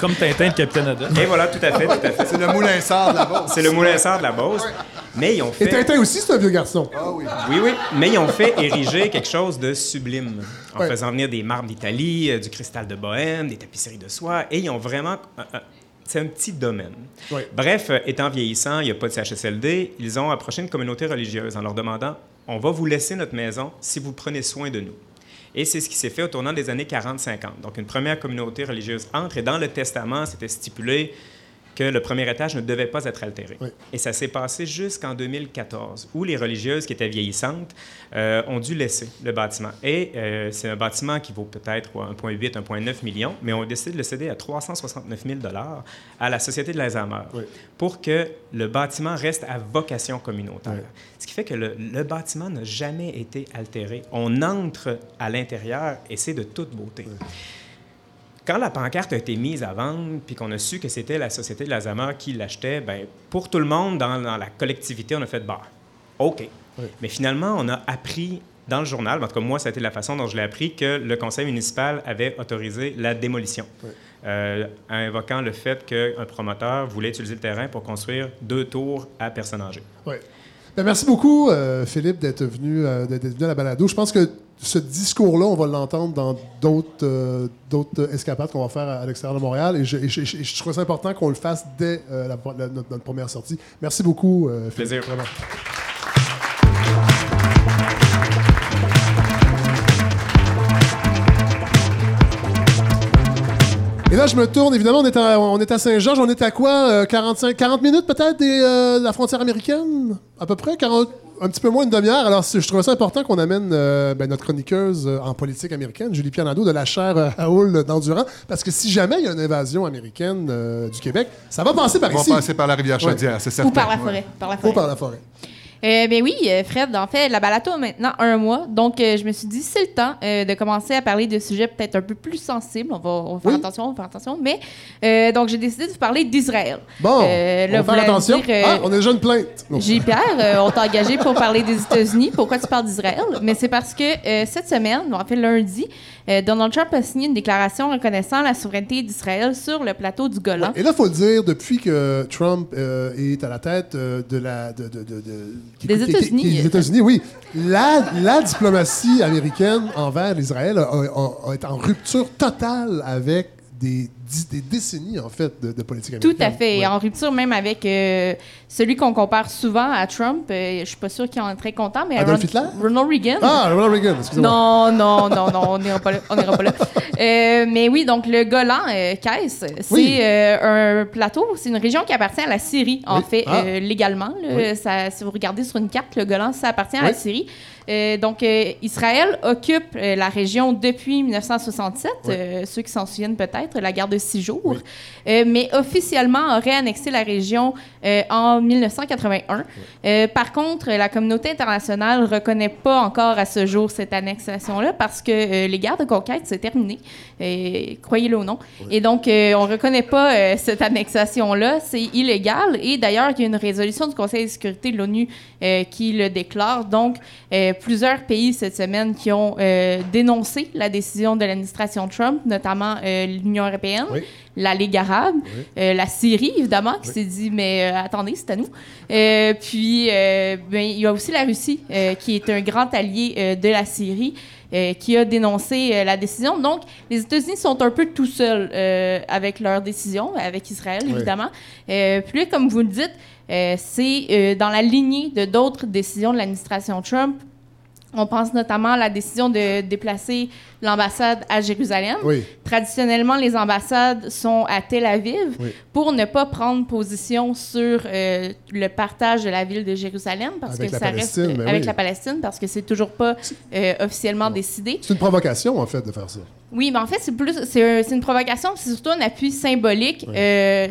Speaker 4: Comme Tintin le Capitaine Haddock.
Speaker 7: Et voilà, tout à fait, tout à fait.
Speaker 3: C'est le moulin sort de la Beauce.
Speaker 7: C'est le moulin sort de la Beauce. Mais ils ont
Speaker 1: Et
Speaker 7: fait.
Speaker 1: Tintin aussi, c'est un vieux garçon.
Speaker 3: Ah oui.
Speaker 7: Oui, oui. Mais ils ont fait ériger quelque chose de sublime en
Speaker 1: Ouais.
Speaker 7: faisant venir des marbres d'Italie, euh, du cristal de Bohème, des tapisseries de soie. Et ils ont vraiment. euh, euh, c'est un petit domaine.
Speaker 1: Ouais.
Speaker 7: Bref, étant vieillissant, il n'y a pas de CHSLD, ils ont approché une communauté religieuse en leur demandant on va vous laisser notre maison si vous prenez soin de nous. Et c'est ce qui s'est fait au tournant des années 40-50. Donc, une première communauté religieuse entre et dans le testament, c'était stipulé que le premier étage ne devait pas être altéré.
Speaker 1: Oui.
Speaker 7: Et ça s'est passé jusqu'en 2014, où les religieuses qui étaient vieillissantes euh, ont dû laisser le bâtiment. Et euh, c'est un bâtiment qui vaut peut-être quoi, 1,8, 1,9 millions, mais on a décidé de le céder à 369 000 à la Société de l'Alzheimer
Speaker 1: Oui.
Speaker 7: pour que le bâtiment reste à vocation communautaire.
Speaker 1: Oui.
Speaker 7: Ce qui fait que le, le bâtiment n'a jamais été altéré. On entre à l'intérieur et c'est de toute beauté. Quand la pancarte a été mise à vendre, puis qu'on a su que c'était la Société de l'Alzheimer qui l'achetait, ben, pour tout le monde dans, dans la collectivité, on a fait bah, OK.
Speaker 1: Oui.
Speaker 7: Mais finalement, on a appris dans le journal, en tout cas moi, ça a été la façon dont je l'ai appris, que le conseil municipal avait autorisé la démolition.
Speaker 1: Oui.
Speaker 7: euh, invoquant le fait qu'un promoteur voulait utiliser le terrain pour construire deux tours à personnes âgées.
Speaker 1: Ouais. Ben, merci beaucoup, euh, Philippe, d'être venu, euh, d'être venu à la balado. Je pense que ce discours-là, on va l'entendre dans d'autres euh, d'autres escapades qu'on va faire à, à l'extérieur de Montréal. Et je, et je- et je- trouve ça important qu'on le fasse dès euh, la- la- notre, notre première sortie. Merci beaucoup, euh.
Speaker 7: Plaisir.
Speaker 1: Vraiment. Et là, je me tourne. Évidemment, on est à, on est à Saint-Georges. On est à quoi? euh, 45, 40 minutes peut-être de la frontière américaine? À peu près? 40, un petit peu moins d'une demi-heure. Alors, je trouvais ça important qu'on amène euh, ben, notre chroniqueuse euh, en politique américaine, Julie Pianado, de la chaire euh, Raoul d'Endurant. Parce que si jamais il y a une invasion américaine euh, du Québec, ça va passer par
Speaker 3: On va
Speaker 1: ici.
Speaker 3: passer par la rivière Chaudière, c'est certain.
Speaker 6: Ou par la
Speaker 3: Ouais.
Speaker 6: forêt. Par la
Speaker 1: Ou
Speaker 6: forêt.
Speaker 1: par la forêt.
Speaker 6: Euh, ben oui, euh, Fred, en fait, la balado a maintenant un mois. Donc, euh, je me suis dit, c'est le temps euh, de commencer à parler de sujets peut-être un peu plus sensibles. On va, on va faire
Speaker 1: Oui.
Speaker 6: attention, on va faire attention. Mais, donc, j'ai décidé de vous parler d'Israël.
Speaker 1: Bon, on va
Speaker 6: là, vous
Speaker 1: faire attention.
Speaker 6: dire,
Speaker 1: Ah, on a déjà une plainte. Non.
Speaker 6: J. Pierre, euh, on t'a engagé pour parler des États-Unis. Pourquoi tu parles d'Israël? Mais c'est parce que cette semaine, en fait lundi, euh, Donald Trump a signé une déclaration reconnaissant la souveraineté d'Israël sur le plateau du Golan.
Speaker 1: Et là, il faut le dire, depuis que Trump euh, est à la tête euh, de la. De, de- de- de- qui-
Speaker 6: Des États-Unis.
Speaker 1: Des États-Unis, oui. La, la diplomatie américaine envers a été en rupture totale avec des, décennies, en fait, de, de politique
Speaker 6: Tout
Speaker 1: américaine.
Speaker 6: à fait.
Speaker 1: Ouais.
Speaker 6: En rupture même avec euh, celui qu'on compare souvent à Trump. Euh, je suis pas sûre qu'il en est très content, mais Ron-? Ronald Reagan.
Speaker 1: Ah, Ronald Reagan, excusez-moi.
Speaker 6: Non, non, non, non, on n'ira pas là. On pas là. Euh, mais oui, donc le Golan, euh, Caisse, c'est
Speaker 1: Oui.
Speaker 6: un plateau, c'est une région qui appartient à la Syrie, en
Speaker 1: Oui.
Speaker 6: fait,
Speaker 1: Ah.
Speaker 6: légalement. là.
Speaker 1: Oui.
Speaker 6: Ça, si vous regardez sur une carte, le Golan, ça appartient à la Syrie. Euh, donc, euh, Israël occupe euh, la région depuis 1967,
Speaker 1: Oui.
Speaker 6: euh, ceux qui s'en souviennent peut-être, la guerre de six jours, mais officiellement aurait annexé la région en 1981. Euh, par contre, la communauté internationale reconnaît pas encore à ce jour cette annexation-là parce que les guerres de conquête, c'est terminé, croyez-le ou non. Et donc, on reconnaît pas cette annexation-là, c'est illégal. Et d'ailleurs, il y a une résolution du Conseil de sécurité de l'ONU qui le déclare. Donc, euh, plusieurs pays cette semaine qui ont euh, dénoncé la décision de l'administration Trump, notamment euh, l'Union européenne,
Speaker 1: Oui.
Speaker 6: la Ligue arabe, la Syrie, évidemment, qui s'est dit, mais attendez, c'est à nous. Puis, ben, il y a aussi la Russie, qui est un grand allié de la Syrie, euh, qui a dénoncé euh, la décision. Donc, les États-Unis sont un peu tout seuls euh, avec leur décision, avec Israël,
Speaker 1: Oui.
Speaker 6: évidemment. Puis là, comme vous le dites, c'est dans la lignée de d'autres décisions de l'administration Trump. On pense notamment à la décision de déplacer l'ambassade à Jérusalem.
Speaker 1: Oui.
Speaker 6: Traditionnellement, les ambassades sont à Tel Aviv
Speaker 1: Oui.
Speaker 6: pour ne pas prendre position sur euh, le partage de la ville de Jérusalem parce
Speaker 1: Avec
Speaker 6: que
Speaker 1: la
Speaker 6: ça reste
Speaker 1: Palestine, ben
Speaker 6: avec
Speaker 1: oui.
Speaker 6: la Palestine parce que c'est toujours pas euh, officiellement décidé.
Speaker 1: C'est une provocation, en fait, de faire ça.
Speaker 6: Oui, mais en fait, c'est plus c'est une provocation, c'est surtout un appui symbolique euh,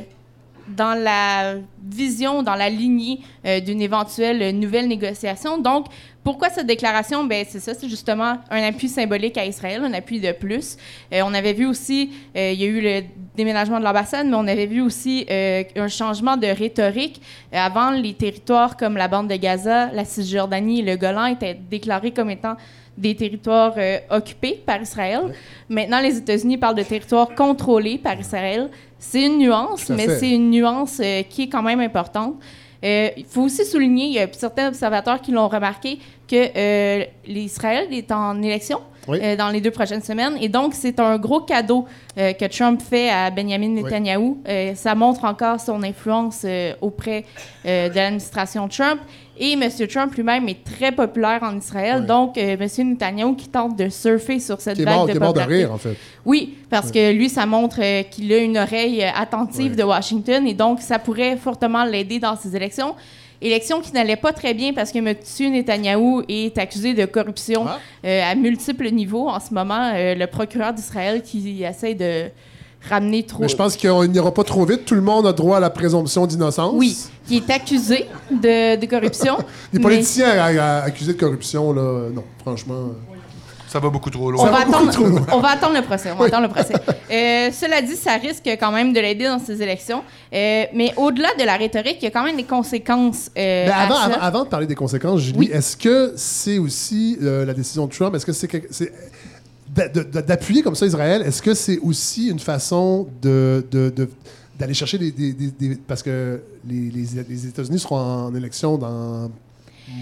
Speaker 6: dans la vision, dans la lignée euh, d'une éventuelle nouvelle négociation. Donc, pourquoi cette déclaration? Ben, c'est ça, c'est justement un appui symbolique à Israël, un appui de plus. Euh, on avait vu aussi, euh, il y a eu le déménagement de l'ambassade, mais on avait vu aussi un changement de rhétorique. Avant, les territoires comme la bande de Gaza, la Cisjordanie et le Golan étaient déclarés comme étant des territoires occupés par Israël. Maintenant, les États-Unis parlent de territoires contrôlés par Israël. C'est une nuance, mais c'est une nuance euh, qui est quand même importante. Euh, Il faut aussi souligner, il y a certains observateurs qui l'ont remarqué, que euh, l'Israël est en élection
Speaker 1: Oui.
Speaker 6: euh, dans les deux prochaines semaines. Et donc, c'est un gros cadeau euh, que Trump fait à Benjamin Netanyahu. Euh, ça montre encore son influence auprès de l'administration Trump. Et M. Trump lui-même est très populaire en Israël.
Speaker 1: Oui.
Speaker 6: Donc, M. Netanyahu qui tente de surfer sur cette vague
Speaker 1: mort,
Speaker 6: de
Speaker 1: est mort de
Speaker 6: popularité.
Speaker 1: rire, en fait.
Speaker 6: Oui, parce que lui, ça montre qu'il a une oreille attentive de Washington et donc ça pourrait fortement l'aider dans ses élections. Élections qui n'allaient pas très bien parce que M. Netanyahou est accusé de corruption
Speaker 1: Ah.
Speaker 6: euh, à multiples niveaux en ce moment. Euh, le procureur d'Israël qui essaie de ramener trop.
Speaker 1: Mais je pense qu'on n'ira pas trop vite. Tout le monde a droit à la présomption d'innocence.
Speaker 6: Oui, qui est accusé de, de corruption.
Speaker 1: Les
Speaker 6: mais
Speaker 1: politiciens accusés de corruption, là, euh, non, franchement.
Speaker 3: Ça va beaucoup trop
Speaker 6: On
Speaker 3: loin.
Speaker 6: va,
Speaker 1: beaucoup
Speaker 6: attendre,
Speaker 1: trop loin.
Speaker 6: on va attendre le procès. On va
Speaker 1: Oui.
Speaker 6: attendre le procès. Euh, cela dit, ça risque quand même de l'aider dans ses élections. Euh, mais au-delà de la rhétorique, il y a quand même des conséquences. euh,
Speaker 1: Mais
Speaker 6: à
Speaker 1: avant,
Speaker 6: ça.
Speaker 1: avant, avant de parler des conséquences, Julie,
Speaker 6: Oui.
Speaker 1: est-ce que c'est aussi euh, la décision de Trump? Est-ce que c'est d'appuyer comme ça Israël, est-ce que c'est aussi une façon de, de- de- d'aller chercher des, des- des- des- parce que les, les- les États-Unis seront en élection dans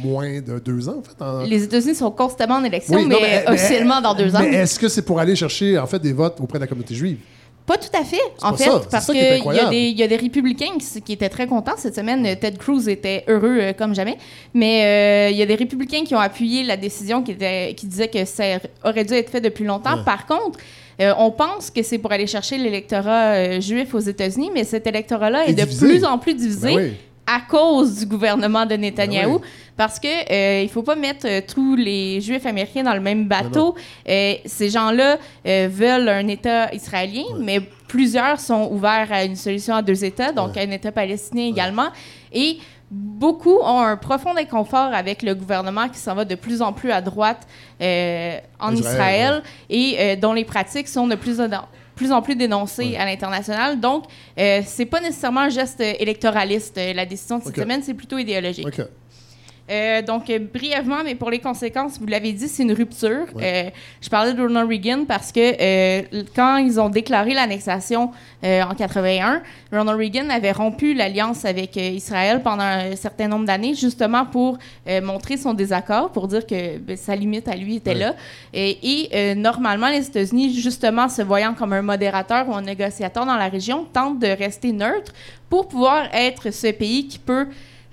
Speaker 1: moins de deux ans en fait. en-
Speaker 6: Les États-Unis sont constamment en élection,
Speaker 1: Oui, non,
Speaker 6: mais, officiellement dans deux ans.
Speaker 1: Mais est-ce que c'est pour aller chercher en fait des votes auprès de la communauté juive?
Speaker 6: Pas tout à fait, en fait,
Speaker 1: ça,
Speaker 6: parce qu'il y, y a des républicains qui, étaient très contents cette semaine. Ted Cruz était heureux euh, comme jamais. Mais euh, il y a des républicains qui ont appuyé la décision qui, était, qui disait que ça aurait dû être fait depuis longtemps. Par contre, euh, on pense que c'est pour aller chercher l'électorat euh, juif aux États-Unis, mais cet électorat-là est, de plus en plus divisé
Speaker 1: Ben oui.
Speaker 6: À cause du gouvernement de Netanyahou.
Speaker 1: Oui.
Speaker 6: Parce que euh, il faut pas mettre euh, tous les Juifs américains dans le même bateau. Euh, ces gens-là euh, veulent un État israélien, mais plusieurs sont ouverts à une solution à deux États, donc à un État palestinien également. Et beaucoup ont un profond inconfort avec le gouvernement qui s'en va de plus en plus à droite en
Speaker 1: Israël,
Speaker 6: Israël, et dont les pratiques sont de plus en plus en plus dénoncées à l'international. Donc, euh, c'est pas nécessairement un geste électoraliste. euh, La décision de cette semaine, c'est plutôt idéologique. Euh, donc, euh, brièvement, mais pour les conséquences, vous l'avez dit, c'est une rupture. Euh, je parlais de Ronald Reagan parce que quand ils ont déclaré l'annexation en 81, Ronald Reagan avait rompu l'alliance avec Israël pendant un certain nombre d'années, justement pour montrer son désaccord, pour dire que ben, sa limite à lui était
Speaker 1: Ouais.
Speaker 6: là. Et, et, normalement, les États-Unis, justement, se voyant comme un modérateur ou un négociateur dans la région, tentent de rester neutre pour pouvoir être ce pays qui peut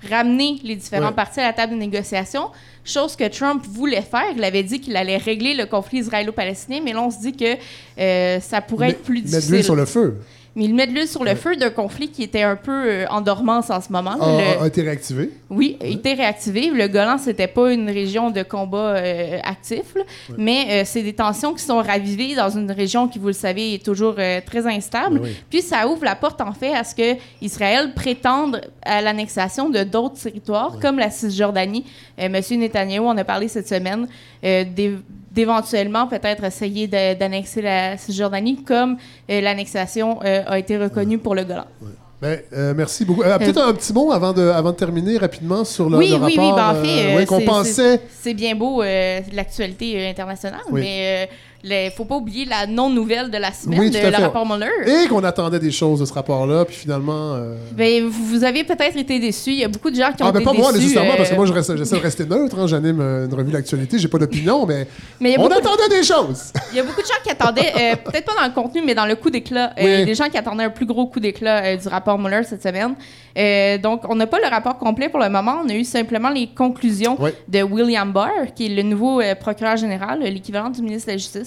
Speaker 6: ramener les différents
Speaker 1: Ouais.
Speaker 6: partis à la table de négociation, chose que Trump voulait faire. Il avait dit qu'il allait régler le conflit israélo-palestinien, mais là, on se dit que euh, ça pourrait
Speaker 1: Mais-
Speaker 6: être plus
Speaker 1: mettre
Speaker 6: difficile.
Speaker 1: l'huile sur le feu.
Speaker 6: Mais il met de l'huile sur le feu d'un conflit qui était un peu euh, en dormance en ce moment.
Speaker 1: A,
Speaker 6: Le-
Speaker 1: a été réactivé.
Speaker 6: oui, il était réactivé. Le Golan, c'était pas une région de combat euh, actif, là. mais euh, c'est des tensions qui sont ravivées dans une région qui, vous le savez, est toujours euh, très instable.
Speaker 1: Oui, oui.
Speaker 6: Puis ça ouvre la porte, en fait, à ce que Israël prétende à l'annexation de d'autres territoires, comme la Cisjordanie. Monsieur Netanyahu en a parlé cette semaine, d'éventuellement peut-être essayer d'annexer la Cisjordanie, comme euh, l'annexation euh, a été reconnue pour le Golan.
Speaker 1: Ben, euh, merci beaucoup. Euh, Peut-être un petit mot avant de, avant de terminer rapidement sur le,
Speaker 6: oui,
Speaker 1: le
Speaker 6: oui,
Speaker 1: rapport
Speaker 6: oui, ben, en fait, euh,
Speaker 1: ouais, qu'on
Speaker 6: c'est-
Speaker 1: pensait.
Speaker 6: c'est- bien beau, l'actualité internationale, mais ne faut pas oublier la non-nouvelle de la semaine,
Speaker 1: Oui,
Speaker 6: de le
Speaker 1: fait.
Speaker 6: rapport Mueller.
Speaker 1: Et qu'on attendait des choses de ce rapport-là, puis finalement. euh,
Speaker 6: Ben, vous avez peut-être été déçus. Il y a beaucoup de gens qui ont
Speaker 1: Ah, ben
Speaker 6: été
Speaker 1: pas moi
Speaker 6: déçus,
Speaker 1: nécessairement,
Speaker 6: euh,
Speaker 1: parce que moi, je reste- j'essaie de rester neutre. hein, J'anime euh, une revue d'actualité, j'ai pas d'opinion, mais,
Speaker 6: mais
Speaker 1: on
Speaker 6: de-
Speaker 1: attendait des choses.
Speaker 6: Il y a beaucoup de gens qui attendaient, euh, peut-être pas dans le contenu, mais dans le coup d'éclat. Euh,
Speaker 1: Oui.
Speaker 6: Des gens qui attendaient un plus gros coup d'éclat euh, du rapport Mueller cette semaine. Euh, donc, on n'a pas le rapport complet pour le moment. On a eu simplement les conclusions
Speaker 1: Oui.
Speaker 6: de William Barr, qui est le nouveau euh, procureur général, euh, l'équivalent du ministre de la Justice,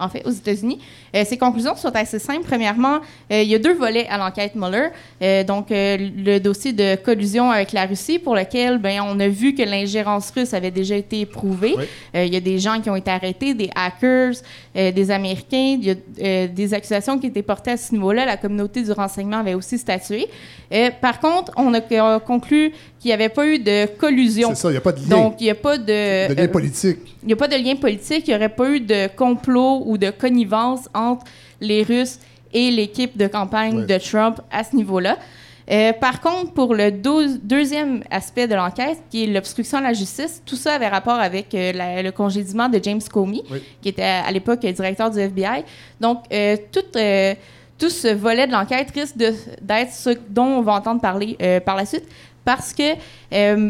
Speaker 6: en fait, aux États-Unis. Euh, ces conclusions sont assez simples. Premièrement, euh, il y a deux volets à l'enquête Mueller. Euh, donc, euh, le dossier de collusion avec la Russie, pour lequel ben, on a vu que l'ingérence russe avait déjà été prouvée.
Speaker 1: Oui.
Speaker 6: Il y a des gens qui ont été arrêtés, des hackers, des Américains. Il y a des accusations qui étaient portées à ce niveau-là. La communauté du renseignement avait aussi statué. Par contre, on a conclu qu'il n'y avait pas eu de collusion.
Speaker 1: C'est ça, il n'y a pas de lien,
Speaker 6: Donc, il n'y a pas de,
Speaker 1: de lien politique.
Speaker 6: il n'y a pas de lien politique, il n'y aurait pas eu de complot ou de connivence entre les Russes et l'équipe de campagne
Speaker 1: Ouais.
Speaker 6: de Trump à ce niveau-là. Euh, par contre, pour le deuxième aspect de l'enquête, qui est l'obstruction à la justice, tout ça avait rapport avec euh, la- le congédiement de James Comey,
Speaker 1: Oui.
Speaker 6: qui était à, l'époque directeur du FBI. Donc, euh, tout, tout ce volet de l'enquête risque d'être ce dont on va entendre parler par la suite, parce que euh,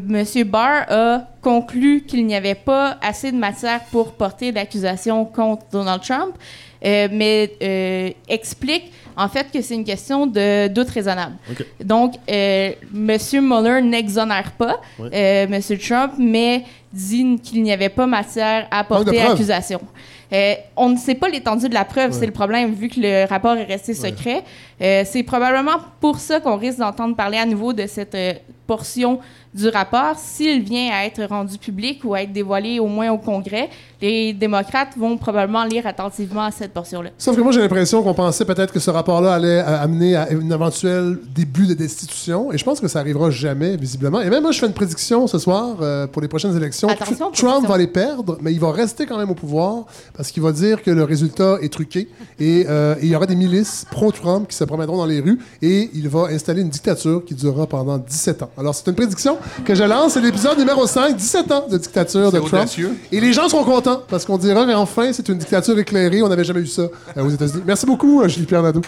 Speaker 6: M. Barr a conclu qu'il n'y avait pas assez de matière pour porter d'accusation contre Donald Trump, euh, mais euh, explique en fait que c'est une question de doute raisonnable. Donc, M. Mueller n'exonère pas
Speaker 1: Ouais.
Speaker 6: M. Trump, mais dit qu'il n'y avait pas matière à porter accusation. On ne sait pas l'étendue de la preuve,
Speaker 1: Ouais.
Speaker 6: c'est le problème, vu que le rapport est resté secret. Euh, c'est probablement pour ça qu'on risque d'entendre parler à nouveau de cette euh, portion du rapport. S'il vient à être rendu public ou à être dévoilé au moins au Congrès, les démocrates vont probablement lire attentivement cette portion-là.
Speaker 1: Sauf que moi, j'ai l'impression qu'on pensait peut-être que ce rapport-là allait euh, amener à un éventuel début de destitution. Et je pense que ça arrivera jamais, visiblement. Et même moi, je fais une prédiction ce soir euh, pour les prochaines élections.
Speaker 6: Attention
Speaker 1: Trump va les perdre, mais il va rester quand même au pouvoir parce qu'il va dire que le résultat est truqué. Et euh, et il y aura des milices pro-Trump qui se promèneront dans les rues et il va installer une dictature qui durera pendant 17 ans. Alors, c'est une prédiction que je lance. C'est l'épisode numéro 5 17 ans de dictature de
Speaker 3: C'est
Speaker 1: Trump.
Speaker 3: audacieux.
Speaker 1: Et les gens sont contents parce qu'on dira, mais enfin, c'est une dictature éclairée. On n'avait jamais eu ça euh, aux États-Unis. Merci beaucoup, euh, Julie-Pierre Nadeau.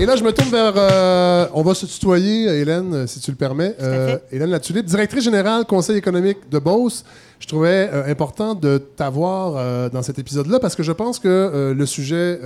Speaker 1: Et là, je me tourne vers. euh, on va se tutoyer, Hélène, si tu le permets. Euh, Hélène Latulippe, directrice générale Conseil économique de Beauce. Je trouvais euh, important de t'avoir euh, dans cet épisode-là parce que je pense que le sujet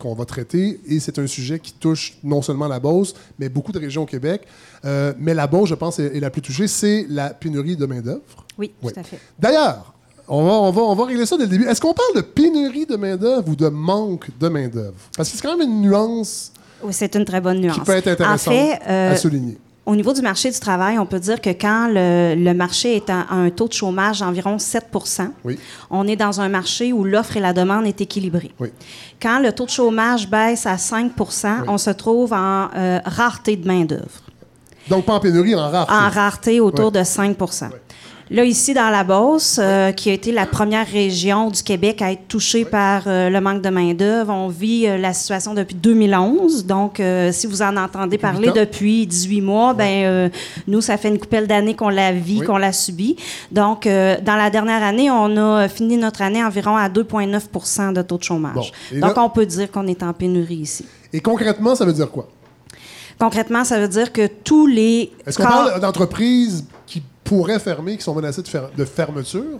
Speaker 1: qu'on va traiter, et c'est un sujet qui touche non seulement la Beauce, mais beaucoup de régions au Québec. Mais la Beauce, je pense, est, est la plus touchée, c'est la pénurie de main-d'œuvre.
Speaker 8: Oui,
Speaker 1: Oui.
Speaker 8: tout à fait.
Speaker 1: D'ailleurs, on va, on, va, on va régler ça dès le début. Est-ce qu'on parle de pénurie de main-d'œuvre ou de manque de main-d'œuvre? Parce que c'est quand même une nuance
Speaker 8: Oui, c'est une très bonne nuance.
Speaker 1: qui peut être intéressante
Speaker 8: En fait, euh,
Speaker 1: à souligner.
Speaker 8: au niveau du marché du travail, on peut dire que quand le, le marché est à un taux de chômage d'environ 7
Speaker 1: Oui.
Speaker 8: on est dans un marché où l'offre et la demande est équilibrée.
Speaker 1: Oui.
Speaker 8: Quand le taux de chômage baisse à 5% on se trouve en euh, rareté de main-d'œuvre.
Speaker 1: Donc, pas en pénurie, en rareté.
Speaker 8: En rareté autour de 5 Là, ici, dans la Beauce, euh, qui a été la première région du Québec à être touchée par euh, le manque de main-d'œuvre, on vit euh, la situation depuis 2011. Donc, euh, si vous en entendez parler depuis 18 mois, ben nous, ça fait une coupelle d'années qu'on la vit,
Speaker 1: Oui.
Speaker 8: qu'on la subit. Donc, dans la dernière année, on a fini notre année environ à 2,9% de taux de chômage.
Speaker 1: Bon.
Speaker 8: Donc,
Speaker 1: là-
Speaker 8: on peut dire qu'on est en pénurie ici.
Speaker 1: Et concrètement, ça veut dire quoi?
Speaker 8: Concrètement, ça veut dire que tous les
Speaker 1: Est-ce qu'on parle d'entreprises pourraient fermer, qui sont menacées de, fer- de fermeture?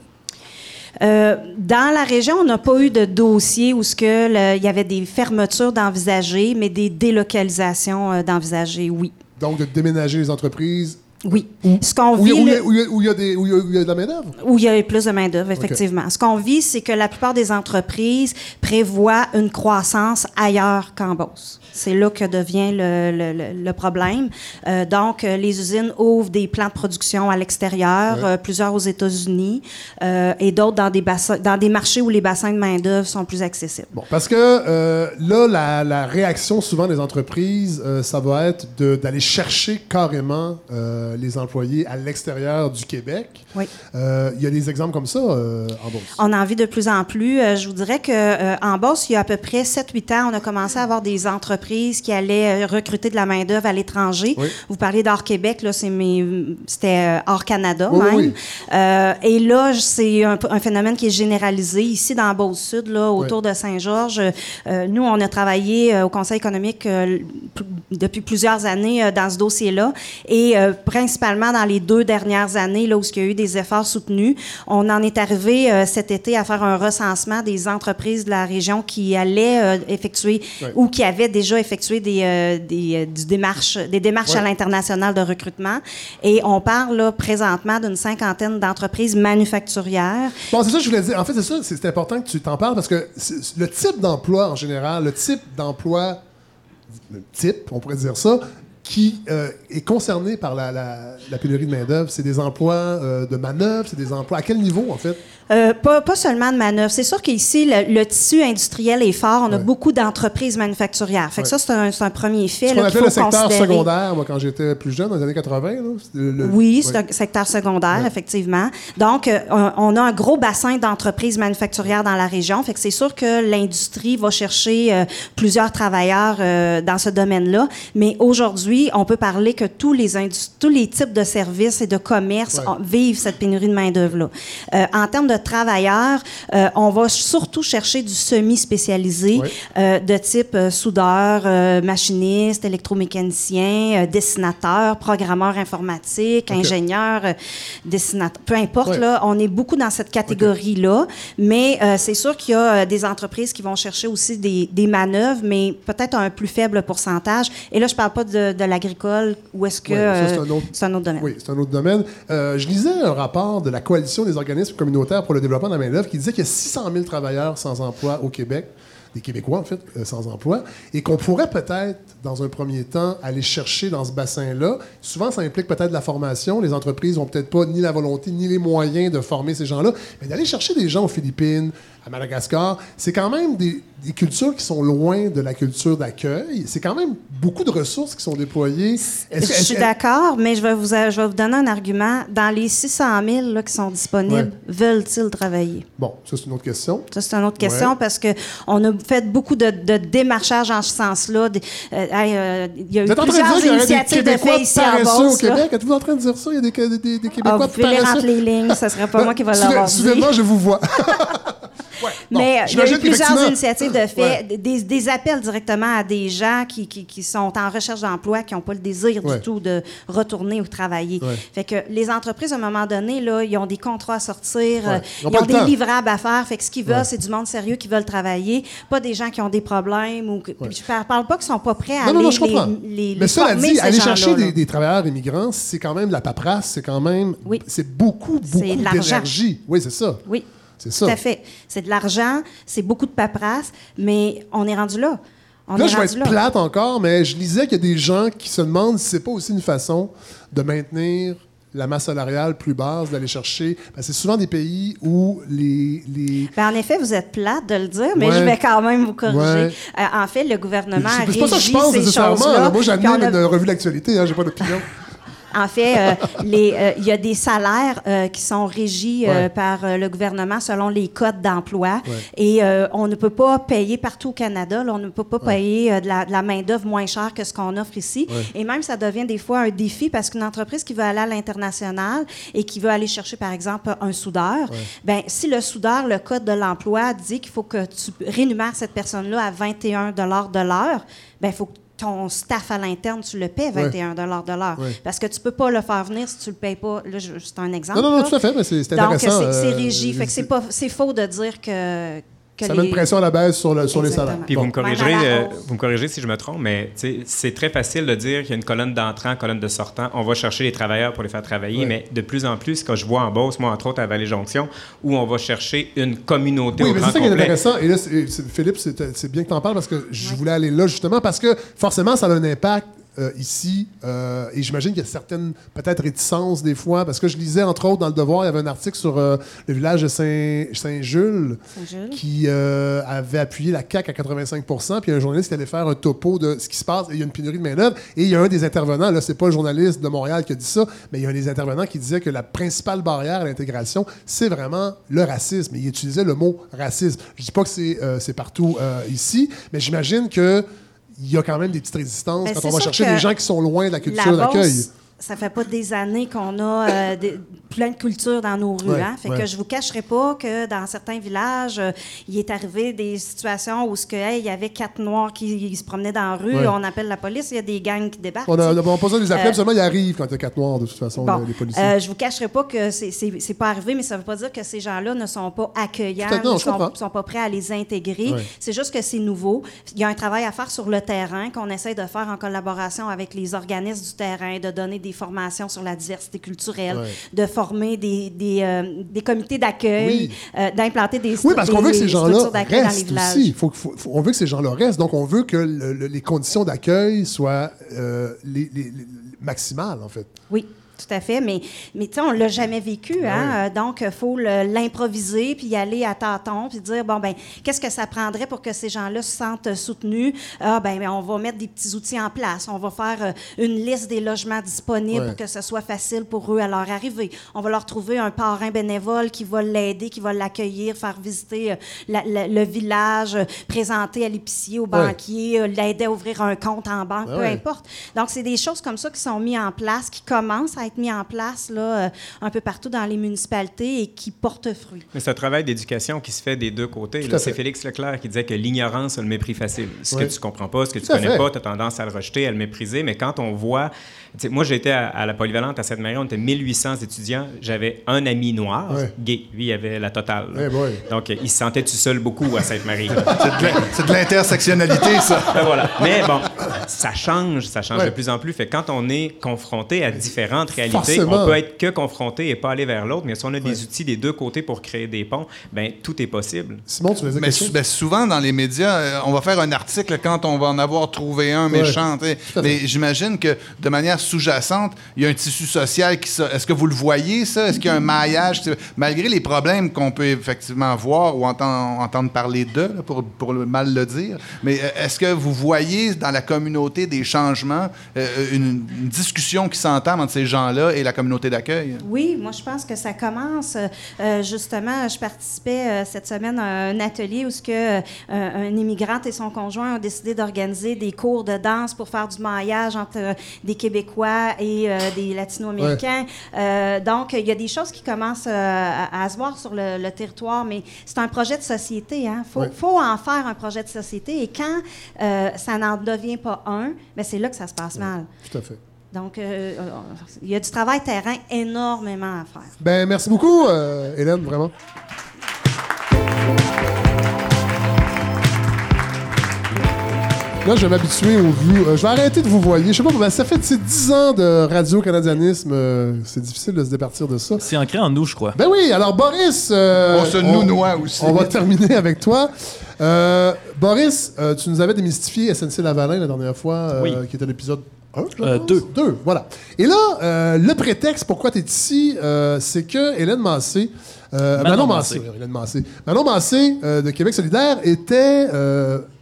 Speaker 8: Euh, dans la région, on n'a pas eu de dossier où ce que le- il y avait des fermetures d'envisager, mais des délocalisations euh, d'envisager, oui.
Speaker 1: Donc, de déménager les entreprises
Speaker 8: Oui. Ce qu'on
Speaker 1: où il y a-
Speaker 8: vit,
Speaker 1: où il y a- y de la main-d'œuvre?
Speaker 8: où il y a plus de main-d'œuvre, effectivement. Ce qu'on vit, c'est que la plupart des entreprises prévoient une croissance ailleurs qu'en Beauce. C'est là que devient le, le- le- le problème. Euh, donc, euh, les usines ouvrent des plans de production à l'extérieur,
Speaker 1: Ouais.
Speaker 8: euh, plusieurs aux États-Unis euh, et d'autres dans des bassins, dans des marchés où les bassins de main-d'œuvre sont plus accessibles.
Speaker 1: Bon, parce que là, la, la réaction souvent des entreprises, ça va être d'aller chercher carrément euh, les employés à l'extérieur du Québec.
Speaker 8: Oui.
Speaker 1: Euh, Il y a des exemples comme ça euh, en Beauce?
Speaker 8: On en vit de plus en plus. Euh, je vous dirais que euh, en Beauce, il y a à peu près 7-8 ans, on a commencé à avoir des entreprises qui allaient euh, recruter de la main-d'œuvre à l'étranger.
Speaker 1: Oui.
Speaker 8: Vous parlez d'Hors Québec, là, c'est mes- c'était euh, Hors Canada
Speaker 1: Oui,
Speaker 8: même.
Speaker 1: oui.
Speaker 8: Euh, et là, c'est un, un phénomène qui est généralisé ici dans Beauce-Sud, là, autour de Saint-Georges. Euh, nous, on a travaillé euh, au Conseil économique euh, depuis plusieurs années euh, dans ce dossier-là. Et euh, principalement dans les deux dernières années, là où il y a eu des efforts soutenus, on en est arrivé euh, cet été à faire un recensement des entreprises de la région qui allaient euh, effectuer
Speaker 1: Ouais.
Speaker 8: ou qui avaient déjà effectué des, euh, des, du démarches, des démarches
Speaker 1: Ouais.
Speaker 8: à l'international de recrutement. Et on parle là, présentement d'une cinquantaine d'entreprises manufacturières.
Speaker 1: Bon, c'est ça que je voulais dire. En fait, c'est ça, c'est important que tu t'en parles parce que le type d'emploi en général, le type d'emploi, le type, on pourrait dire ça, qui euh, est concerné par la, la- la pénurie de main-d'œuvre, c'est des emplois euh, de manœuvre, c'est des emplois. À quel niveau, en fait?
Speaker 8: Euh, pas, pas seulement de manœuvre. C'est sûr qu'ici, le, le tissu industriel est fort. On a
Speaker 1: Ouais.
Speaker 8: beaucoup d'entreprises manufacturières. Fait que
Speaker 1: Ouais.
Speaker 8: ça, c'est un, un premier fait.
Speaker 1: Ce qu'on appelait le secteur
Speaker 8: considérer.
Speaker 1: secondaire, moi, quand j'étais plus jeune, dans les années 80. là, le-
Speaker 8: Oui,
Speaker 1: ouais.
Speaker 8: c'est un secteur secondaire, effectivement. Donc, euh, on a un gros bassin d'entreprises manufacturières dans la région. Fait que c'est sûr que l'industrie va chercher euh, plusieurs travailleurs euh, dans ce domaine-là. Mais aujourd'hui, on peut parler que tous les, tous les types de services et de commerce
Speaker 1: Ouais.
Speaker 8: ont- vivent cette pénurie de main-d'œuvre-là. Euh, en termes de travailleurs, euh, on va surtout chercher du semi-spécialisé euh, de type euh, soudeur, machiniste, électromécanicien, dessinateur, programmeur informatique, ingénieur, dessinateur, peu importe, là, on est beaucoup dans cette catégorie-là, mais c'est sûr qu'il y a des entreprises qui vont chercher aussi des, des manœuvres, mais peut-être à un plus faible pourcentage. Et là, je parle pas de, de l'agricole, où est-ce que...
Speaker 1: Ouais, c'est un autre-
Speaker 8: c'est un autre domaine.
Speaker 1: Oui, c'est un autre domaine. Euh, je lisais un rapport de la Coalition des organismes communautaires pour le développement de la main-d'œuvre qui disait qu'il y a 600 000 travailleurs sans emploi au Québec, des Québécois en fait, euh, sans emploi, et qu'on pourrait peut-être, dans un premier temps, aller chercher dans ce bassin-là. Souvent, ça implique peut-être la formation. Les entreprises n'ont peut-être pas ni la volonté ni les moyens de former ces gens-là, mais d'aller chercher des gens aux Philippines, à Madagascar, c'est quand même des, des cultures qui sont loin de la culture d'accueil. C'est quand même beaucoup de ressources qui sont déployées.
Speaker 8: Je suis d'accord, mais je vais, vous, je vais vous donner un argument. Dans les 600 000 là, qui sont disponibles, veulent-ils travailler?
Speaker 1: Bon, ça, c'est une autre question.
Speaker 8: Ça, c'est une autre question
Speaker 1: Ouais.
Speaker 8: parce qu'on a fait beaucoup de, de démarchage en ce sens-là. Euh, euh, Il y a eu plusieurs initiatives de fait ici en
Speaker 1: au
Speaker 8: Beauce. là.
Speaker 1: Québec? Êtes-vous en train de dire ça? Il y a des, des, des-
Speaker 8: Ah,
Speaker 1: Québécois
Speaker 8: vous pouvez
Speaker 1: paresseux?
Speaker 8: les lignes, ce serait pas moi qui va
Speaker 1: Soudainement-
Speaker 8: l'avoir dit.
Speaker 1: Soudainement, je vous vois. Bon,
Speaker 8: Mais euh, il y a eu plusieurs initiatives de fait,
Speaker 1: Ouais.
Speaker 8: des, des appels directement à des gens qui, qui- qui sont en recherche d'emploi, qui n'ont pas le désir
Speaker 1: Ouais.
Speaker 8: du tout de retourner ou travailler.
Speaker 1: Ouais.
Speaker 8: Fait que les entreprises, à un moment donné, là, ils ont des contrats à sortir,
Speaker 1: Ouais.
Speaker 8: euh,
Speaker 1: Ils ont
Speaker 8: ils ont des
Speaker 1: temps.
Speaker 8: livrables à faire. Fait que ce qu'ils veulent,
Speaker 1: Ouais.
Speaker 8: c'est du monde sérieux qui veulent travailler, pas des gens qui ont des problèmes. Ou que- je parle, parle pas qu'ils sont pas prêts à
Speaker 1: Non, non,
Speaker 8: aller
Speaker 1: non, je comprends.
Speaker 8: les, les,
Speaker 1: Mais
Speaker 8: les
Speaker 1: cela
Speaker 8: former,
Speaker 1: dit, aller chercher des, des travailleurs immigrants, c'est quand même de la paperasse, c'est quand même.
Speaker 8: Oui.
Speaker 1: C'est beaucoup, beaucoup d'énergie. Oui, c'est ça.
Speaker 8: Oui.
Speaker 1: C'est ça.
Speaker 8: Tout à fait. C'est de l'argent, c'est beaucoup de paperasse, mais on est rendu là. On
Speaker 1: Là,
Speaker 8: est
Speaker 1: je vais être
Speaker 8: là.
Speaker 1: plate encore, mais je lisais qu'il y a des gens qui se demandent si c'est pas aussi une façon de maintenir la masse salariale plus basse, d'aller chercher. c'est souvent des pays où les. les...
Speaker 8: Ben, en effet, vous êtes plate de le dire, mais
Speaker 1: Ouais.
Speaker 8: je vais quand même vous corriger.
Speaker 1: Ouais.
Speaker 8: Euh, en fait, le gouvernement
Speaker 1: C'est pas ça que je pense
Speaker 8: ces
Speaker 1: nécessairement. Moi, j'admets
Speaker 8: a-
Speaker 1: une revue d'actualité, hein, j'ai pas d'opinion.
Speaker 8: En fait, euh, euh, il y a des salaires euh, qui sont régis
Speaker 1: Ouais.
Speaker 8: par le gouvernement selon les codes d'emploi.
Speaker 1: Ouais.
Speaker 8: Et on ne peut pas payer partout au Canada. là, on ne peut pas payer de la, de la main-d'œuvre moins chère que ce qu'on offre ici. Et même, ça devient des fois un défi parce qu'une entreprise qui veut aller à l'international et qui veut aller chercher, par exemple, un soudeur, ben, si le soudeur, le code de l'emploi dit qu'il faut que tu rémunères cette personne-là à 21 de l'heure, ben, il faut que ton staff à l'interne, tu le paies 21 de l'heure.
Speaker 1: Ouais.
Speaker 8: Parce que tu peux pas le faire venir si tu le payes pas. Là, c'est un exemple.
Speaker 1: Non, non, non, tout à fait, mais c'est c'est
Speaker 8: Donc,
Speaker 1: intéressant.
Speaker 8: c'est c'est
Speaker 1: euh,
Speaker 8: régi. Fait que c'est pas- c'est faux de dire que, que
Speaker 1: Ça
Speaker 8: les-
Speaker 1: met une pression à la baisse sur, le- sur les salaires.
Speaker 7: Puis
Speaker 1: Bon.
Speaker 7: vous me corrigerez, euh, vous me si je me trompe, mais c'est très facile de dire qu'il y a une colonne d'entrants, colonne de sortants. On va chercher les travailleurs pour les faire travailler,
Speaker 1: Ouais.
Speaker 7: mais de plus en plus, quand je vois en Beauce, moi entre autres à Vallée-Jonction, où on va chercher une communauté
Speaker 1: Oui,
Speaker 7: au
Speaker 1: mais
Speaker 7: grand
Speaker 1: c'est ça qui est intéressant. Et là, Philippe, c'est c'est bien que tu en parles parce que je voulais aller là justement parce que forcément, ça a un impact euh, ici. euh, et j'imagine qu'il y a certaines, peut-être, réticences des fois. Parce que je lisais, entre autres, dans Le Devoir, il y avait un article sur euh, le village de Saint- Saint-Jules
Speaker 8: Saint-Jules.
Speaker 1: qui avait appuyé la CAQ à 85 Puis il y a un journaliste qui allait faire un topo de ce qui se passe. Et il y a une pénurie de main-d'œuvre. Et il y a un des intervenants, là, c'est pas le journaliste de Montréal qui a dit ça, mais il y a un des intervenants qui disait que la principale barrière à l'intégration, c'est vraiment le racisme. Et il utilisait le mot racisme. Je dis pas que c'est c'est partout ici, mais j'imagine que il y a quand même des petites résistances
Speaker 8: Ben,
Speaker 1: quand on va chercher des gens qui sont loin de la culture d'accueil.
Speaker 8: Ça fait pas des années qu'on a euh, des- plein de cultures dans nos rues.
Speaker 1: Ouais,
Speaker 8: hein. Fait
Speaker 1: ouais.
Speaker 8: que je vous cacherai pas que dans certains villages, euh, il est arrivé des situations où ce que, hey, il y avait quatre noirs qui se promenaient dans la rue,
Speaker 1: Ouais.
Speaker 8: on appelle la police, il y a des gangs qui débarquent.
Speaker 1: On a,
Speaker 8: tu sais.
Speaker 1: on a pas besoin de les appeler,
Speaker 8: Euh,
Speaker 1: seulement ils arrivent quand il y a quatre noirs, de toute façon,
Speaker 8: Bon,
Speaker 1: les, policiers.
Speaker 8: euh, je vous cacherai pas que c'est- pas arrivé, mais ça veut pas dire que ces gens-là ne sont pas accueillants, ne sont, sont pas prêts à les intégrer. C'est juste que c'est nouveau. Il y a un travail à faire sur le terrain qu'on essaie de faire en collaboration avec les organismes du terrain, de donner des formations sur la diversité culturelle,
Speaker 1: Ouais.
Speaker 8: de former des, des, euh, des comités d'accueil,
Speaker 1: Oui.
Speaker 8: euh, d'implanter des
Speaker 1: Oui, parce qu'on veut que
Speaker 8: des
Speaker 1: ces gens-là restent aussi. Faut, faut- faut- on veut que ces gens-là restent. Donc, on veut que le- le- les conditions d'accueil soient euh, les, les- les- maximales, en fait.
Speaker 8: Oui, tout à fait. Mais, mais tu sais, on l'a jamais vécu. Hein? Euh, Donc, il faut le- l'improviser, puis y aller à tâtons, puis dire, bon, ben qu'est-ce que ça prendrait pour que ces gens-là se sentent soutenus? Ah, ben, ben, on va mettre des petits outils en place. On va faire euh, une liste des logements disponibles pour que ce soit facile pour eux à leur arrivée. On va leur trouver un parrain bénévole qui va l'aider, qui va l'accueillir, faire visiter euh, la- la- le village, euh, présenter à l'épicier, au banquier, euh, l'aider à ouvrir un compte en banque,
Speaker 1: Ah
Speaker 8: peu importe. Donc, c'est des choses comme ça qui sont mises en place, qui commencent à être mises en place là, euh, un peu partout dans les municipalités et qui portent fruit.
Speaker 7: Mais c'est un travail d'éducation qui se fait des deux côtés. C'est. Félix Leclerc qui disait que l'ignorance a le mépris facile. Ce
Speaker 1: Oui.
Speaker 7: que tu comprends pas, ce que tu
Speaker 1: Tout à
Speaker 7: connais
Speaker 1: fait.
Speaker 7: pas, tu as tendance à le rejeter, à le mépriser. Mais quand on voit... tu Moi, j'étais à, à la polyvalente à Sainte-Marie, on était 1800 étudiants. J'avais un ami noir, gay. Lui, il avait la totale.
Speaker 1: Eh boy.
Speaker 7: Donc, euh, il se sentait tout seul beaucoup à Sainte-Marie.
Speaker 3: C'est de l'intersectionnalité, ça.
Speaker 7: Ben voilà. Mais bon, ça change, ça change
Speaker 1: Ouais.
Speaker 7: de plus en plus. Fait que quand on est confronté à différentes réalité.
Speaker 1: Forcément.
Speaker 7: On peut être que confronté et pas aller vers l'autre, mais si on a des outils des deux côtés pour créer des ponts, ben tout est possible.
Speaker 1: Simon, tu veux dire
Speaker 3: Mais
Speaker 1: quelque chose?
Speaker 3: ben, souvent, dans les médias, euh, on va faire un article quand on va en avoir trouvé un
Speaker 1: Ouais,
Speaker 3: méchant. Mais j'imagine que de manière sous-jacente, il y a un tissu social qui. Est-ce que vous le voyez, ça? Est-ce qu'il y a un maillage? Malgré les problèmes qu'on peut effectivement voir ou entendre, entendre parler d'eux, pour, pour le mal le dire, mais euh, est-ce que vous voyez dans la communauté des changements, euh, une, une discussion qui s'entame entre ces gens-là et la communauté d'accueil?
Speaker 8: Oui, moi je pense que ça commence. Euh, euh, justement, je participais euh, cette semaine à un atelier où ce que euh, un immigrante et son conjoint ont décidé d'organiser des cours de danse pour faire du maillage entre des Québécois et des Latino-Américains. Donc, il y a des choses qui commencent à, à se voir sur le, le territoire, mais c'est un projet de société. Il faut,
Speaker 1: Ouais.
Speaker 8: faut en faire un projet de société. Et quand ça n'en devient pas un, ben, c'est là que ça se passe mal.
Speaker 1: Tout à fait.
Speaker 8: Donc, euh, euh, il y a du travail terrain énormément à faire.
Speaker 1: Ben, merci beaucoup, euh, Hélène, vraiment. Là, je vais m'habituer aux vues. Euh, je vais arrêter de vous voyer. Je sais pas, ben, ça fait tu sais, 10 ans de radio-canadianisme. euh, c'est difficile de se départir de ça.
Speaker 4: C'est ancré en nous, je crois.
Speaker 1: Ben oui, alors Boris. euh,
Speaker 3: On se nounoie aussi.
Speaker 1: On va terminer avec toi. Euh, Boris, euh, tu nous avais démystifié SNC Lavalin la dernière fois, euh,
Speaker 4: Oui.
Speaker 1: qui était l'épisode 1, je
Speaker 4: Euh, deux.
Speaker 1: Deux, voilà. Et là, euh, le prétexte pourquoi tu es ici, euh, c'est que Hélène Massé, euh,
Speaker 4: Manon
Speaker 1: Manon
Speaker 4: Massé.
Speaker 1: Hélène Massé, Manon Massé de Québec solidaire était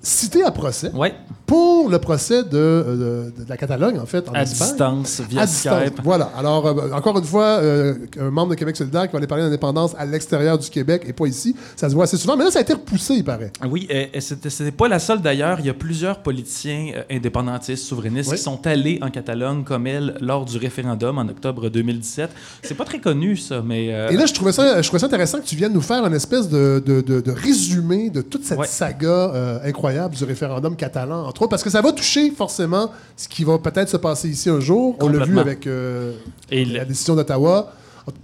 Speaker 1: citée à procès
Speaker 4: Ouais,
Speaker 1: pour le procès de, euh, de- de la Catalogne, en fait, en
Speaker 4: à
Speaker 1: Espagne.
Speaker 4: distance, via
Speaker 1: À distance.
Speaker 4: Skype.
Speaker 1: Voilà. Alors, euh, encore une fois, euh, un membre de Québec solidaire qui va aller parler d'indépendance à l'extérieur du Québec et pas ici. Ça se voit assez souvent. Mais là, ça a été repoussé, il paraît.
Speaker 4: Oui, et, et c'était c'était pas la seule d'ailleurs. Il y a plusieurs politiciens indépendantistes, souverainistes
Speaker 1: Oui.
Speaker 4: qui sont allés en Catalogne comme elle lors du référendum en octobre 2017. C'est pas très connu ça, mais euh,
Speaker 1: Et là, je trouvais, ça, je trouvais ça intéressant que tu viennes nous faire une espèce de, de- de- résumé de toute cette
Speaker 4: Ouais.
Speaker 1: saga incroyable du référendum catalan, entre autres, parce que ça va toucher forcément ce qui va peut-être se passer ici un jour. On l'a vu avec euh, la décision d'Ottawa.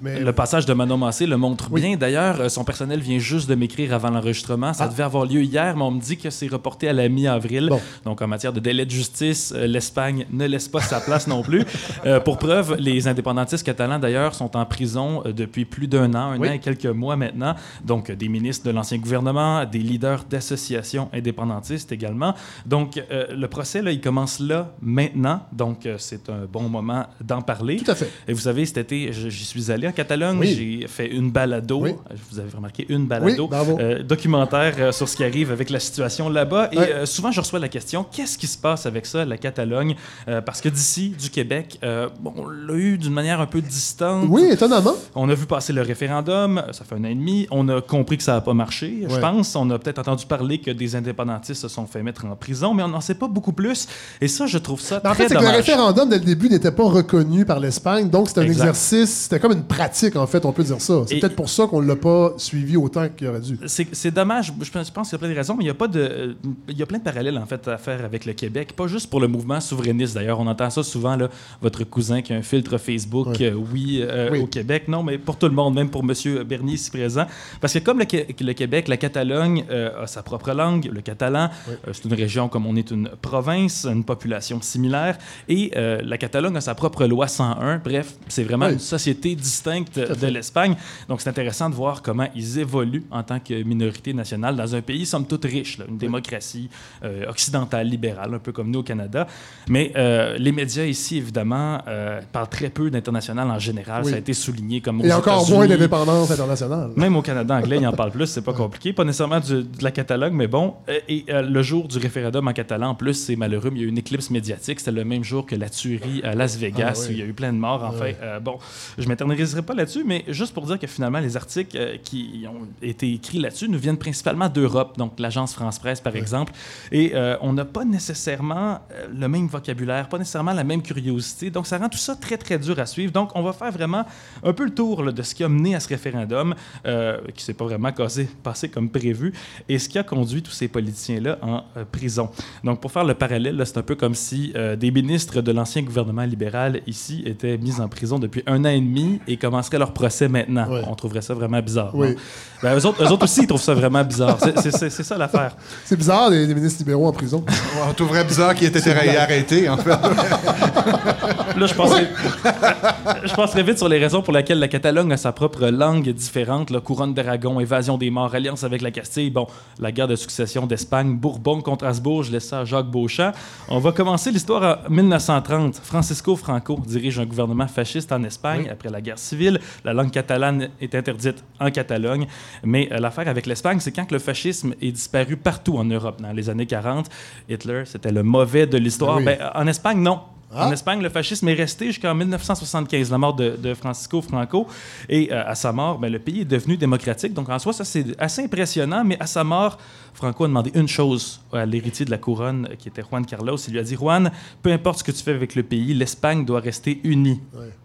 Speaker 1: Mais
Speaker 4: Le passage de Manon Massé le montre
Speaker 1: Oui.
Speaker 4: bien. D'ailleurs, euh, son personnel vient juste de m'écrire avant l'enregistrement. Ça
Speaker 1: Ah.
Speaker 4: devait avoir lieu hier, mais on me dit que c'est reporté à la mi-avril.
Speaker 1: Bon.
Speaker 4: Donc, en matière de délai de justice, euh, l'Espagne ne laisse pas sa place non plus. Euh, pour preuve, les indépendantistes catalans, d'ailleurs, sont en prison depuis plus d'un an, un
Speaker 1: Oui.
Speaker 4: an et quelques mois maintenant. Donc, des ministres de l'ancien gouvernement, des leaders d'associations indépendantistes également. Donc, euh, le procès, là, il commence là, maintenant. Donc, euh, c'est un bon moment d'en parler.
Speaker 1: tout à fait.
Speaker 4: Et vous savez, cet été, j'y suis allé en Catalogne.
Speaker 1: Oui.
Speaker 4: J'ai fait une balado.
Speaker 1: Oui.
Speaker 4: Vous avez remarqué une balado.
Speaker 1: Oui, bravo.
Speaker 4: euh, documentaire euh, sur ce qui arrive avec la situation là-bas. Et euh, souvent, je reçois la question qu'est-ce qui se passe avec ça, la Catalogne? Euh, Parce que d'ici, du Québec, bon, on l'a eu d'une manière un peu distante.
Speaker 1: Oui, étonnamment.
Speaker 4: On a vu passer le référendum, ça fait un an et demi. On a compris que ça n'a pas marché, je pense. On a peut-être entendu parler que des indépendantistes se sont fait mettre en prison, mais on n'en sait pas beaucoup plus. Et ça, je trouve ça
Speaker 1: Mais en
Speaker 4: très
Speaker 1: fait, c'est que le référendum, dès le début, n'était pas reconnu par l'Espagne. Donc, c'était un
Speaker 4: Exact.
Speaker 1: exercice, c'était comme une pratique, en fait, on peut dire ça. C'est peut-être pour ça qu'on ne l'a pas suivi autant qu'il aurait dû.
Speaker 4: C'est dommage. Je pense, qu'il y a plein de raisons, mais il y a pas de, euh, il y a plein de parallèles en fait à faire avec le Québec. Pas juste pour le mouvement souverainiste. D'ailleurs, on entend ça souvent là. Votre cousin qui a un filtre Facebook, euh, oui, euh,
Speaker 1: Oui.
Speaker 4: au Québec, non, mais pour tout le monde, même pour Monsieur Bernier ici présent, parce que comme le, le Québec, la Catalogne euh, a sa propre langue, le catalan.
Speaker 1: Oui.
Speaker 4: c'est une région comme on est une province, une population similaire, et la Catalogne a sa propre loi 101. Bref, c'est vraiment une société distincte de l'Espagne. Donc, c'est intéressant de voir comment ils évoluent en tant que minorité nationale dans un pays, somme toute, riche, là, une démocratie euh, occidentale, libérale, un peu comme nous au Canada. Mais euh, les médias ici, évidemment, euh, parlent très peu d'international en général.
Speaker 1: Oui.
Speaker 4: Ça a été souligné comme aux
Speaker 1: Et encore moins d'indépendance internationale.
Speaker 4: Même au Canada anglais, il en parle plus, c'est pas compliqué. Pas nécessairement du- de la Catalogne, mais bon. Et le jour du référendum en catalan, en plus, c'est malheureux, mais il y a eu une éclipse médiatique. C'était le même jour que la tuerie à Las Vegas,
Speaker 1: Ah oui.
Speaker 4: où il y a eu plein de morts. Enfin,
Speaker 1: Ouais.
Speaker 4: euh, bon, je m'éterniserai pas là-dessus, mais juste pour dire que finalement, les articles euh, qui ont été écrits là-dessus nous viennent principalement d'Europe, donc l'agence France-Presse, par exemple. Et euh, on n'a pas nécessairement euh, le même vocabulaire, pas nécessairement la même curiosité. Donc, ça rend tout ça très, très dur à suivre. Donc, on va faire vraiment un peu le tour là, de ce qui a mené à ce référendum, euh, qui s'est pas vraiment cassé, passé comme prévu, et ce qui a conduit tous ces politiciens-là en prison. Donc, pour faire le parallèle, c'est un peu comme si des ministres de l'ancien gouvernement libéral ici étaient mis en prison depuis un an et demi et commenceraient leur procès maintenant.
Speaker 1: Ouais.
Speaker 4: On trouverait ça vraiment bizarre.
Speaker 1: Oui.
Speaker 4: Ben, eux, autres, eux autres aussi, ils trouvent ça vraiment bizarre. C'est- c'est- C'est c'est ça l'affaire.
Speaker 1: C'est bizarre, les, les ministres libéraux en prison.
Speaker 3: On trouverait bizarre qu'il ait été arrêté, en fait.
Speaker 4: Là, je passerai, je passerai vite sur les raisons pour lesquelles la Catalogne a sa propre langue différente. La couronne d'Aragon, évasion des morts, alliance avec la Castille, bon, la guerre de succession d'Espagne, Bourbon contre Habsbourg, je laisse ça à Jacques Beauchamp. On va commencer l'histoire en 1930. Francisco Franco dirige un gouvernement fasciste en Espagne après la guerre civile. La langue catalane est interdite en Catalogne. Mais euh, l'affaire avec l'Espagne, c'est quand que le fascisme est disparu partout en Europe dans les années 40. Hitler, c'était le mauvais de l'histoire.
Speaker 1: Oui.
Speaker 4: Ben, en Espagne, non.
Speaker 1: Ah.
Speaker 4: En Espagne, le fascisme est resté jusqu'en 1975, la mort de, Francisco Franco. Et euh, à sa mort, ben, le pays est devenu démocratique. Donc en soi, ça c'est assez impressionnant. Mais à sa mort, Franco a demandé une chose à l'héritier de la couronne, euh, qui était Juan Carlos. Il lui a dit Juan, peu importe ce que tu fais avec le pays, l'Espagne doit rester unie.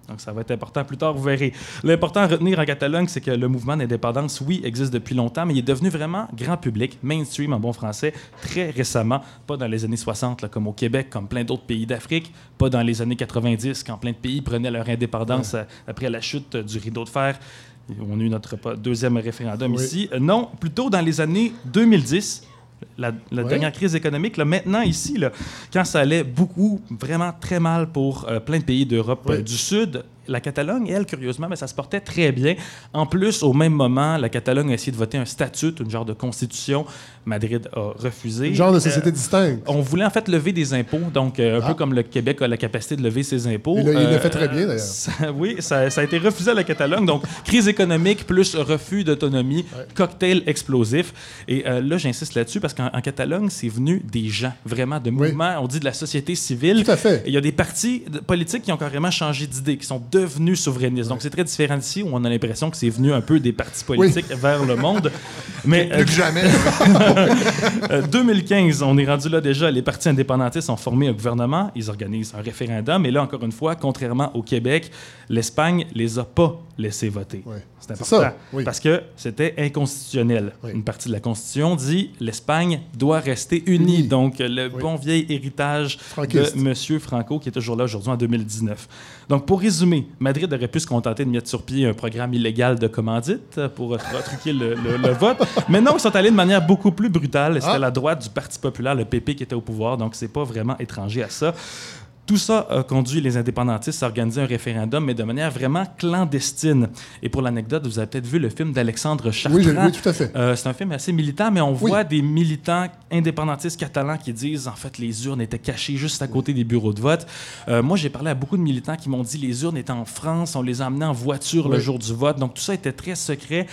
Speaker 4: Donc ça va être important plus tard, vous verrez. L'important à retenir en Catalogne, c'est que le mouvement d'indépendance, oui, existe depuis longtemps, mais il est devenu vraiment grand public, mainstream en bon français, très récemment, pas dans les années 60, là, comme au Québec, comme plein d'autres pays d'Afrique, pas dans les années 90, quand plein de pays prenaient leur indépendance euh, après la chute du rideau de fer. On a eu notre deuxième référendum
Speaker 1: Oui.
Speaker 4: ici. Euh, non, plutôt dans les années 2010. La, la
Speaker 1: Ouais.
Speaker 4: dernière crise économique, là, maintenant ici, là, quand ça allait beaucoup, vraiment très mal pour euh, plein de pays d'Europe euh, du Sud, la Catalogne, elle, curieusement, mais ça se portait très bien. En plus, au même moment, la Catalogne a essayé de voter un statut, une genre de constitution. Madrid a refusé.
Speaker 1: Une genre de
Speaker 4: Euh,
Speaker 1: société distincte.
Speaker 4: on voulait en fait lever des impôts, donc euh, un
Speaker 1: Ah.
Speaker 4: peu comme le Québec a la capacité de lever ses impôts.
Speaker 1: Il l'a
Speaker 4: Euh,
Speaker 1: fait très bien, d'ailleurs.
Speaker 4: ça- oui, ça, ça a été refusé à la Catalogne. Donc, crise économique plus refus d'autonomie, cocktail explosif. Et là, j'insiste là-dessus parce qu'en en Catalogne, c'est venu des gens, vraiment, de
Speaker 1: Oui.
Speaker 4: mouvements. On dit de la société civile.
Speaker 1: Tout à fait.
Speaker 4: Il y a des partis de- politiques qui ont carrément changé d'idée, qui sont devenus souverainistes. Donc, c'est très différent d'ici où on a l'impression que c'est venu un peu des partis politiques vers le monde. Mais euh,
Speaker 3: Plus que jamais.
Speaker 4: euh, 2015, on est rendu là déjà. Les partis indépendantistes ont formé un gouvernement. Ils organisent un référendum. Et là, encore une fois, contrairement au Québec, l'Espagne les a pas laissés voter. C'est important.
Speaker 1: ça, oui.
Speaker 4: Parce que c'était inconstitutionnel.
Speaker 1: Oui.
Speaker 4: Une partie de la Constitution dit l'Espagne doit rester unie. Donc, le bon vieil héritage
Speaker 1: Franquiste.
Speaker 4: de M. Franco, qui est toujours là aujourd'hui en 2019. Donc, pour résumer, Madrid aurait pu se contenter de mettre sur pied un programme illégal de commandite pour truquer le, le- le vote. Mais non, ils sont allés de manière beaucoup plus brutale. C'était
Speaker 1: Ah.
Speaker 4: la droite du Parti populaire, le PP, qui était au pouvoir. Donc, c'est pas vraiment étranger à ça. Tout ça a conduit les indépendantistes à organiser un référendum, mais de manière vraiment clandestine. Et pour l'anecdote, vous avez peut-être vu le film d'Alexandre Chartrand.
Speaker 1: Oui, oui, tout à fait.
Speaker 4: Euh, c'est un film assez militant, mais on
Speaker 1: Oui.
Speaker 4: voit des militants indépendantistes catalans qui disent en fait les urnes étaient cachées juste à côté des bureaux de vote. Euh, moi, j'ai parlé à beaucoup de militants qui m'ont dit les urnes étaient en France, on les a amenées en voiture le jour du vote, donc tout ça était très secret.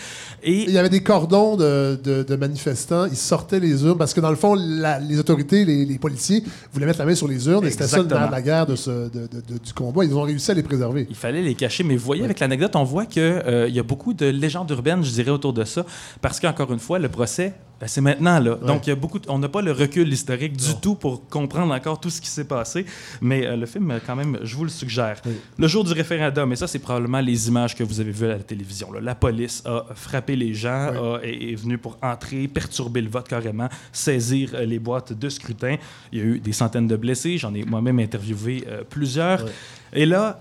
Speaker 4: Et
Speaker 1: Il y avait des cordons de, de- de manifestants. Ils sortaient les urnes parce que, dans le fond, la- les autorités, les, les policiers voulaient mettre la main sur les urnes et c'était ça de la guerre de ce, de- de- de- du combat. Ils ont réussi à les préserver.
Speaker 4: Il fallait les cacher, mais vous voyez, avec l'anecdote, on voit qu'il y a beaucoup de légendes urbaines, je dirais, autour de ça, parce qu'encore une fois, le procès, ben, c'est maintenant, là. Donc, il y a beaucoup de- on n'a pas le recul historique du tout pour comprendre encore tout ce qui s'est passé, mais euh, le film, quand même, je vous le suggère. Le jour du référendum, et ça, c'est probablement les images que vous avez vues à la télévision. là. La police a frappé les gens, a- est, est venue pour entrer, perturber le vote carrément, saisir euh, les boîtes de scrutin. Il y a eu des centaines de blessés, j'en ai moi-même interviewé euh, plusieurs. Et là,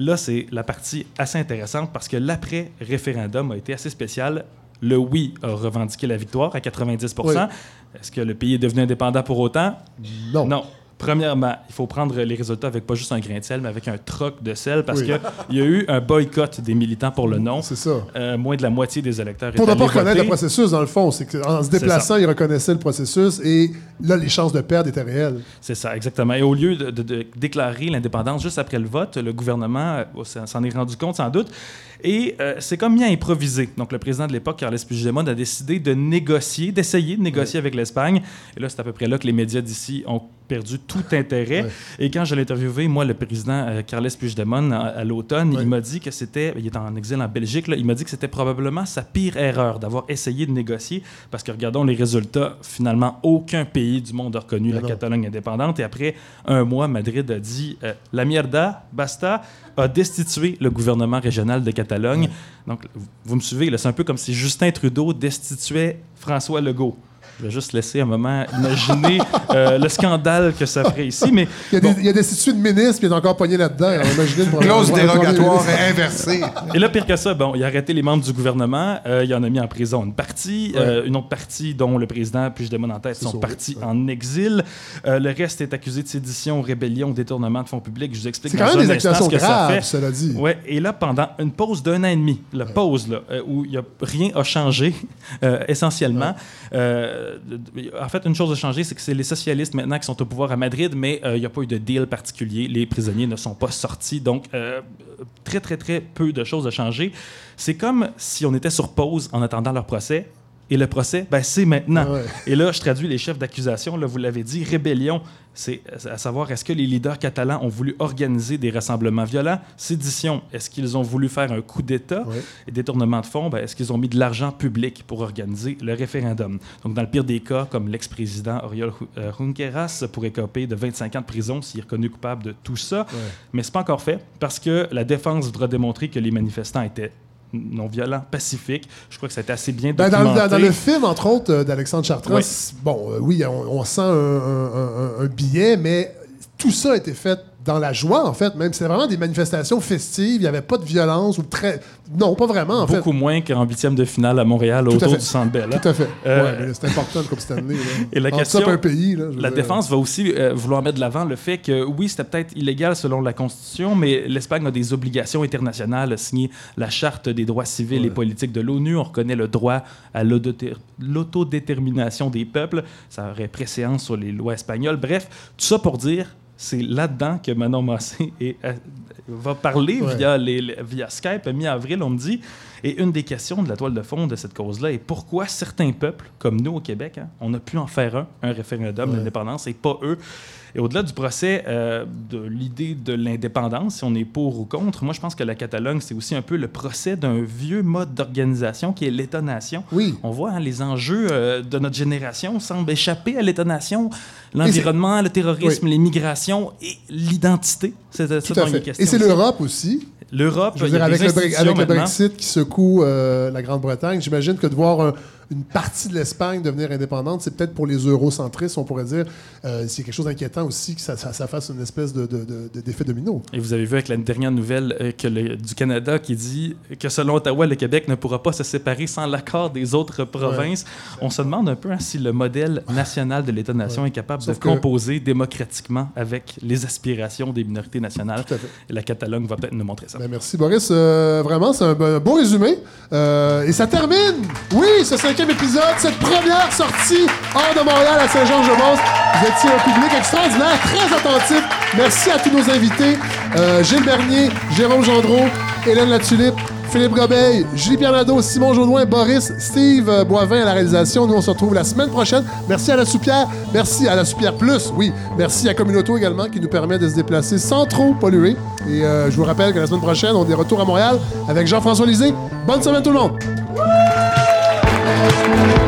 Speaker 4: Là, c'est la partie assez intéressante parce que l'après-référendum a été assez spécial. Le oui a revendiqué la victoire à 90
Speaker 1: Oui.
Speaker 4: Est-ce que le pays est devenu indépendant pour autant?
Speaker 1: Non.
Speaker 4: Non. Premièrement, il faut prendre les résultats avec pas juste un grain de sel, mais avec un troc de sel parce
Speaker 1: Oui.
Speaker 4: qu'il y a eu un boycott des militants pour le non.
Speaker 1: C'est ça.
Speaker 4: Euh, moins de la moitié des électeurs
Speaker 1: Pour ne pas reconnaître le processus, dans le fond, c'est qu'en se déplaçant, ils reconnaissaient le processus et là, les chances de perdre étaient réelles.
Speaker 4: C'est ça, exactement. Et au lieu de, de- de déclarer l'indépendance juste après le vote, le gouvernement euh, s'en est rendu compte sans doute. Et euh, c'est comme mis à improviser. Donc le président de l'époque, Carles Puigdemont, a décidé de négocier, d'essayer de négocier avec l'Espagne. Et là, c'est à peu près là que les médias d'ici ont perdu tout intérêt. Et quand je l'ai interviewé, moi, le président euh, Carles Puigdemont, à, à l'automne, il m'a dit que c'était, il est en exil en Belgique, là, il m'a dit que c'était probablement sa pire erreur d'avoir essayé de négocier, parce que regardons les résultats, finalement, aucun pays du monde a reconnu
Speaker 1: Mais
Speaker 4: la
Speaker 1: non.
Speaker 4: Catalogne indépendante. Et après un mois, Madrid a dit euh, la mierda, basta, a destitué le gouvernement régional de Catalogne. Donc, vous- me suivez, c'est un peu comme si Justin Trudeau destituait François Legault. Je vais juste laisser un moment imaginer euh, le scandale que ça ferait ici. Mais
Speaker 1: Il y a, des, il y a destitué de ministre, puis il est encore pogné là-dedans.
Speaker 3: Clause dérogatoire inversée.
Speaker 4: Et là, pire que ça, bon, il a arrêté les membres du gouvernement, euh, il en a mis en prison une partie, euh, une autre partie dont le président, puis je demande en tête, sont
Speaker 1: sauvé,
Speaker 4: partis en exil. Euh, le reste est accusé de sédition, rébellion, détournement de fonds publics. Je vous explique
Speaker 1: C'est
Speaker 4: dans
Speaker 1: quand même
Speaker 4: un
Speaker 1: des
Speaker 4: instant
Speaker 1: accusations
Speaker 4: ce que ça
Speaker 1: graves,
Speaker 4: fait.
Speaker 1: cela dit.
Speaker 4: Ouais, et là, pendant une pause d'un an et demi, la pause là, euh, où il y a rien a changé, euh, en fait, une chose a changé, c'est que c'est les socialistes maintenant qui sont au pouvoir à Madrid, mais euh, il n'y a pas eu de deal particulier. Les prisonniers ne sont pas sortis, donc euh, très, très, très peu de choses ont changé. C'est comme si on était sur pause en attendant leur procès. Et le procès, ben, c'est maintenant.
Speaker 1: Ah ouais.
Speaker 4: Et là, je traduis les chefs d'accusation. Là, vous l'avez dit, rébellion, c'est à savoir est-ce que les leaders catalans ont voulu organiser des rassemblements violents? Sédition, est-ce qu'ils ont voulu faire un coup d'État?
Speaker 1: Ouais.
Speaker 4: Et détournement de fonds, ben, est-ce qu'ils ont mis de l'argent public pour organiser le référendum? Donc, dans le pire des cas, comme l'ex-président Oriol euh, Junqueras pourrait écoper de 25 ans de prison s'il est reconnu coupable de tout ça. Mais c'est pas encore fait parce que la défense voudra démontrer que les manifestants étaient non violents, pacifiques. Je crois que ça a été assez bien
Speaker 1: Ben, dans,
Speaker 4: documenté.
Speaker 1: dans- dans le film, entre autres, euh, d'Alexandre Chartrand,
Speaker 4: Oui.
Speaker 1: bon, euh, oui, on, on sent un, un- un- un billet, mais tout ça a été fait dans la joie, en fait. Même, c'était vraiment des manifestations festives. Il n'y avait pas de violence ou très... Non, pas vraiment, en fait.
Speaker 4: Beaucoup moins qu'en huitième de finale à Montréal
Speaker 1: Tout
Speaker 4: autour du Centre Bell. hein.
Speaker 1: Tout à fait.
Speaker 4: Euh,
Speaker 1: ouais, c'est important, Coupe Stanley. Là.
Speaker 4: Et la question-
Speaker 1: un pays, là,
Speaker 4: La
Speaker 1: dire.
Speaker 4: défense va aussi euh, vouloir mettre de l'avant le fait que oui, c'était peut-être illégal selon la Constitution, mais l'Espagne a des obligations internationales, a signé la Charte des droits civils et politiques de l'ONU. On reconnaît le droit à l'autodétermination des peuples. Ça aurait préséance sur les lois espagnoles. Bref, tout ça pour dire, c'est là-dedans que Manon Massé est- euh, va parler
Speaker 1: Ouais.
Speaker 4: via, les, les- via Skype mi-avril, on me dit. Et une des questions de la toile de fond de cette cause-là est pourquoi certains peuples, comme nous au Québec, hein, on a pu en faire un, un référendum d'indépendance, et pas eux. Et au-delà du procès euh, de l'idée de l'indépendance, si on est pour ou contre, moi je pense que la Catalogne, c'est aussi un peu le procès d'un vieux mode d'organisation qui est l'État-nation.
Speaker 1: Oui.
Speaker 4: On voit hein, les enjeux euh, de notre génération semblent échapper à l'État-nation. L'environnement, le terrorisme, les migrations et l'identité. C'est ça dont il est
Speaker 1: fait.
Speaker 4: question
Speaker 1: Et c'est l'Europe aussi.
Speaker 4: L'Europe,
Speaker 1: Je avec le, avec le. Brexit qui secoue euh, la Grande-Bretagne, j'imagine que de voir un- une partie de l'Espagne devenir indépendante, c'est peut-être pour les eurocentristes, on pourrait dire, euh, c'est quelque chose d'inquiétant aussi que ça, ça- ça fasse une espèce de, de- de- de- d'effet domino.
Speaker 4: Et vous avez vu avec la dernière nouvelle euh, que le- du Canada qui dit que selon Ottawa, le Québec ne pourra pas se séparer sans l'accord des autres provinces. On se demande un peu hein, si le modèle national de l'État-nation est capable
Speaker 1: Sauf
Speaker 4: de
Speaker 1: que-
Speaker 4: composer démocratiquement avec les aspirations des minorités nationales. Et la Catalogne va peut-être nous montrer ça.
Speaker 1: Ben, merci Boris. Euh, vraiment, c'est un, un beau résumé. Et ça termine, oui, ce cinquième épisode, cette première sortie hors de Montréal à Saint-Georges-de-Beauce. Vous étiez un public extraordinaire, très attentif. Merci à tous nos invités. Euh, Gilles Bernier, Jérôme Gendreau, Hélène Latulippe, Philippe Gobeil, Julie-Pierre Simon Jaudoin, Boris, Steve euh, Boivin à la réalisation. Nous, on se retrouve la semaine prochaine. Merci à la Soupière. Merci à la Soupière Plus, oui. Merci à Communauto également qui nous permet de se déplacer sans trop polluer. Et euh, je vous rappelle que la semaine prochaine, on est retour à Montréal avec Jean-François Lisée. Bonne semaine tout le monde! Thank you.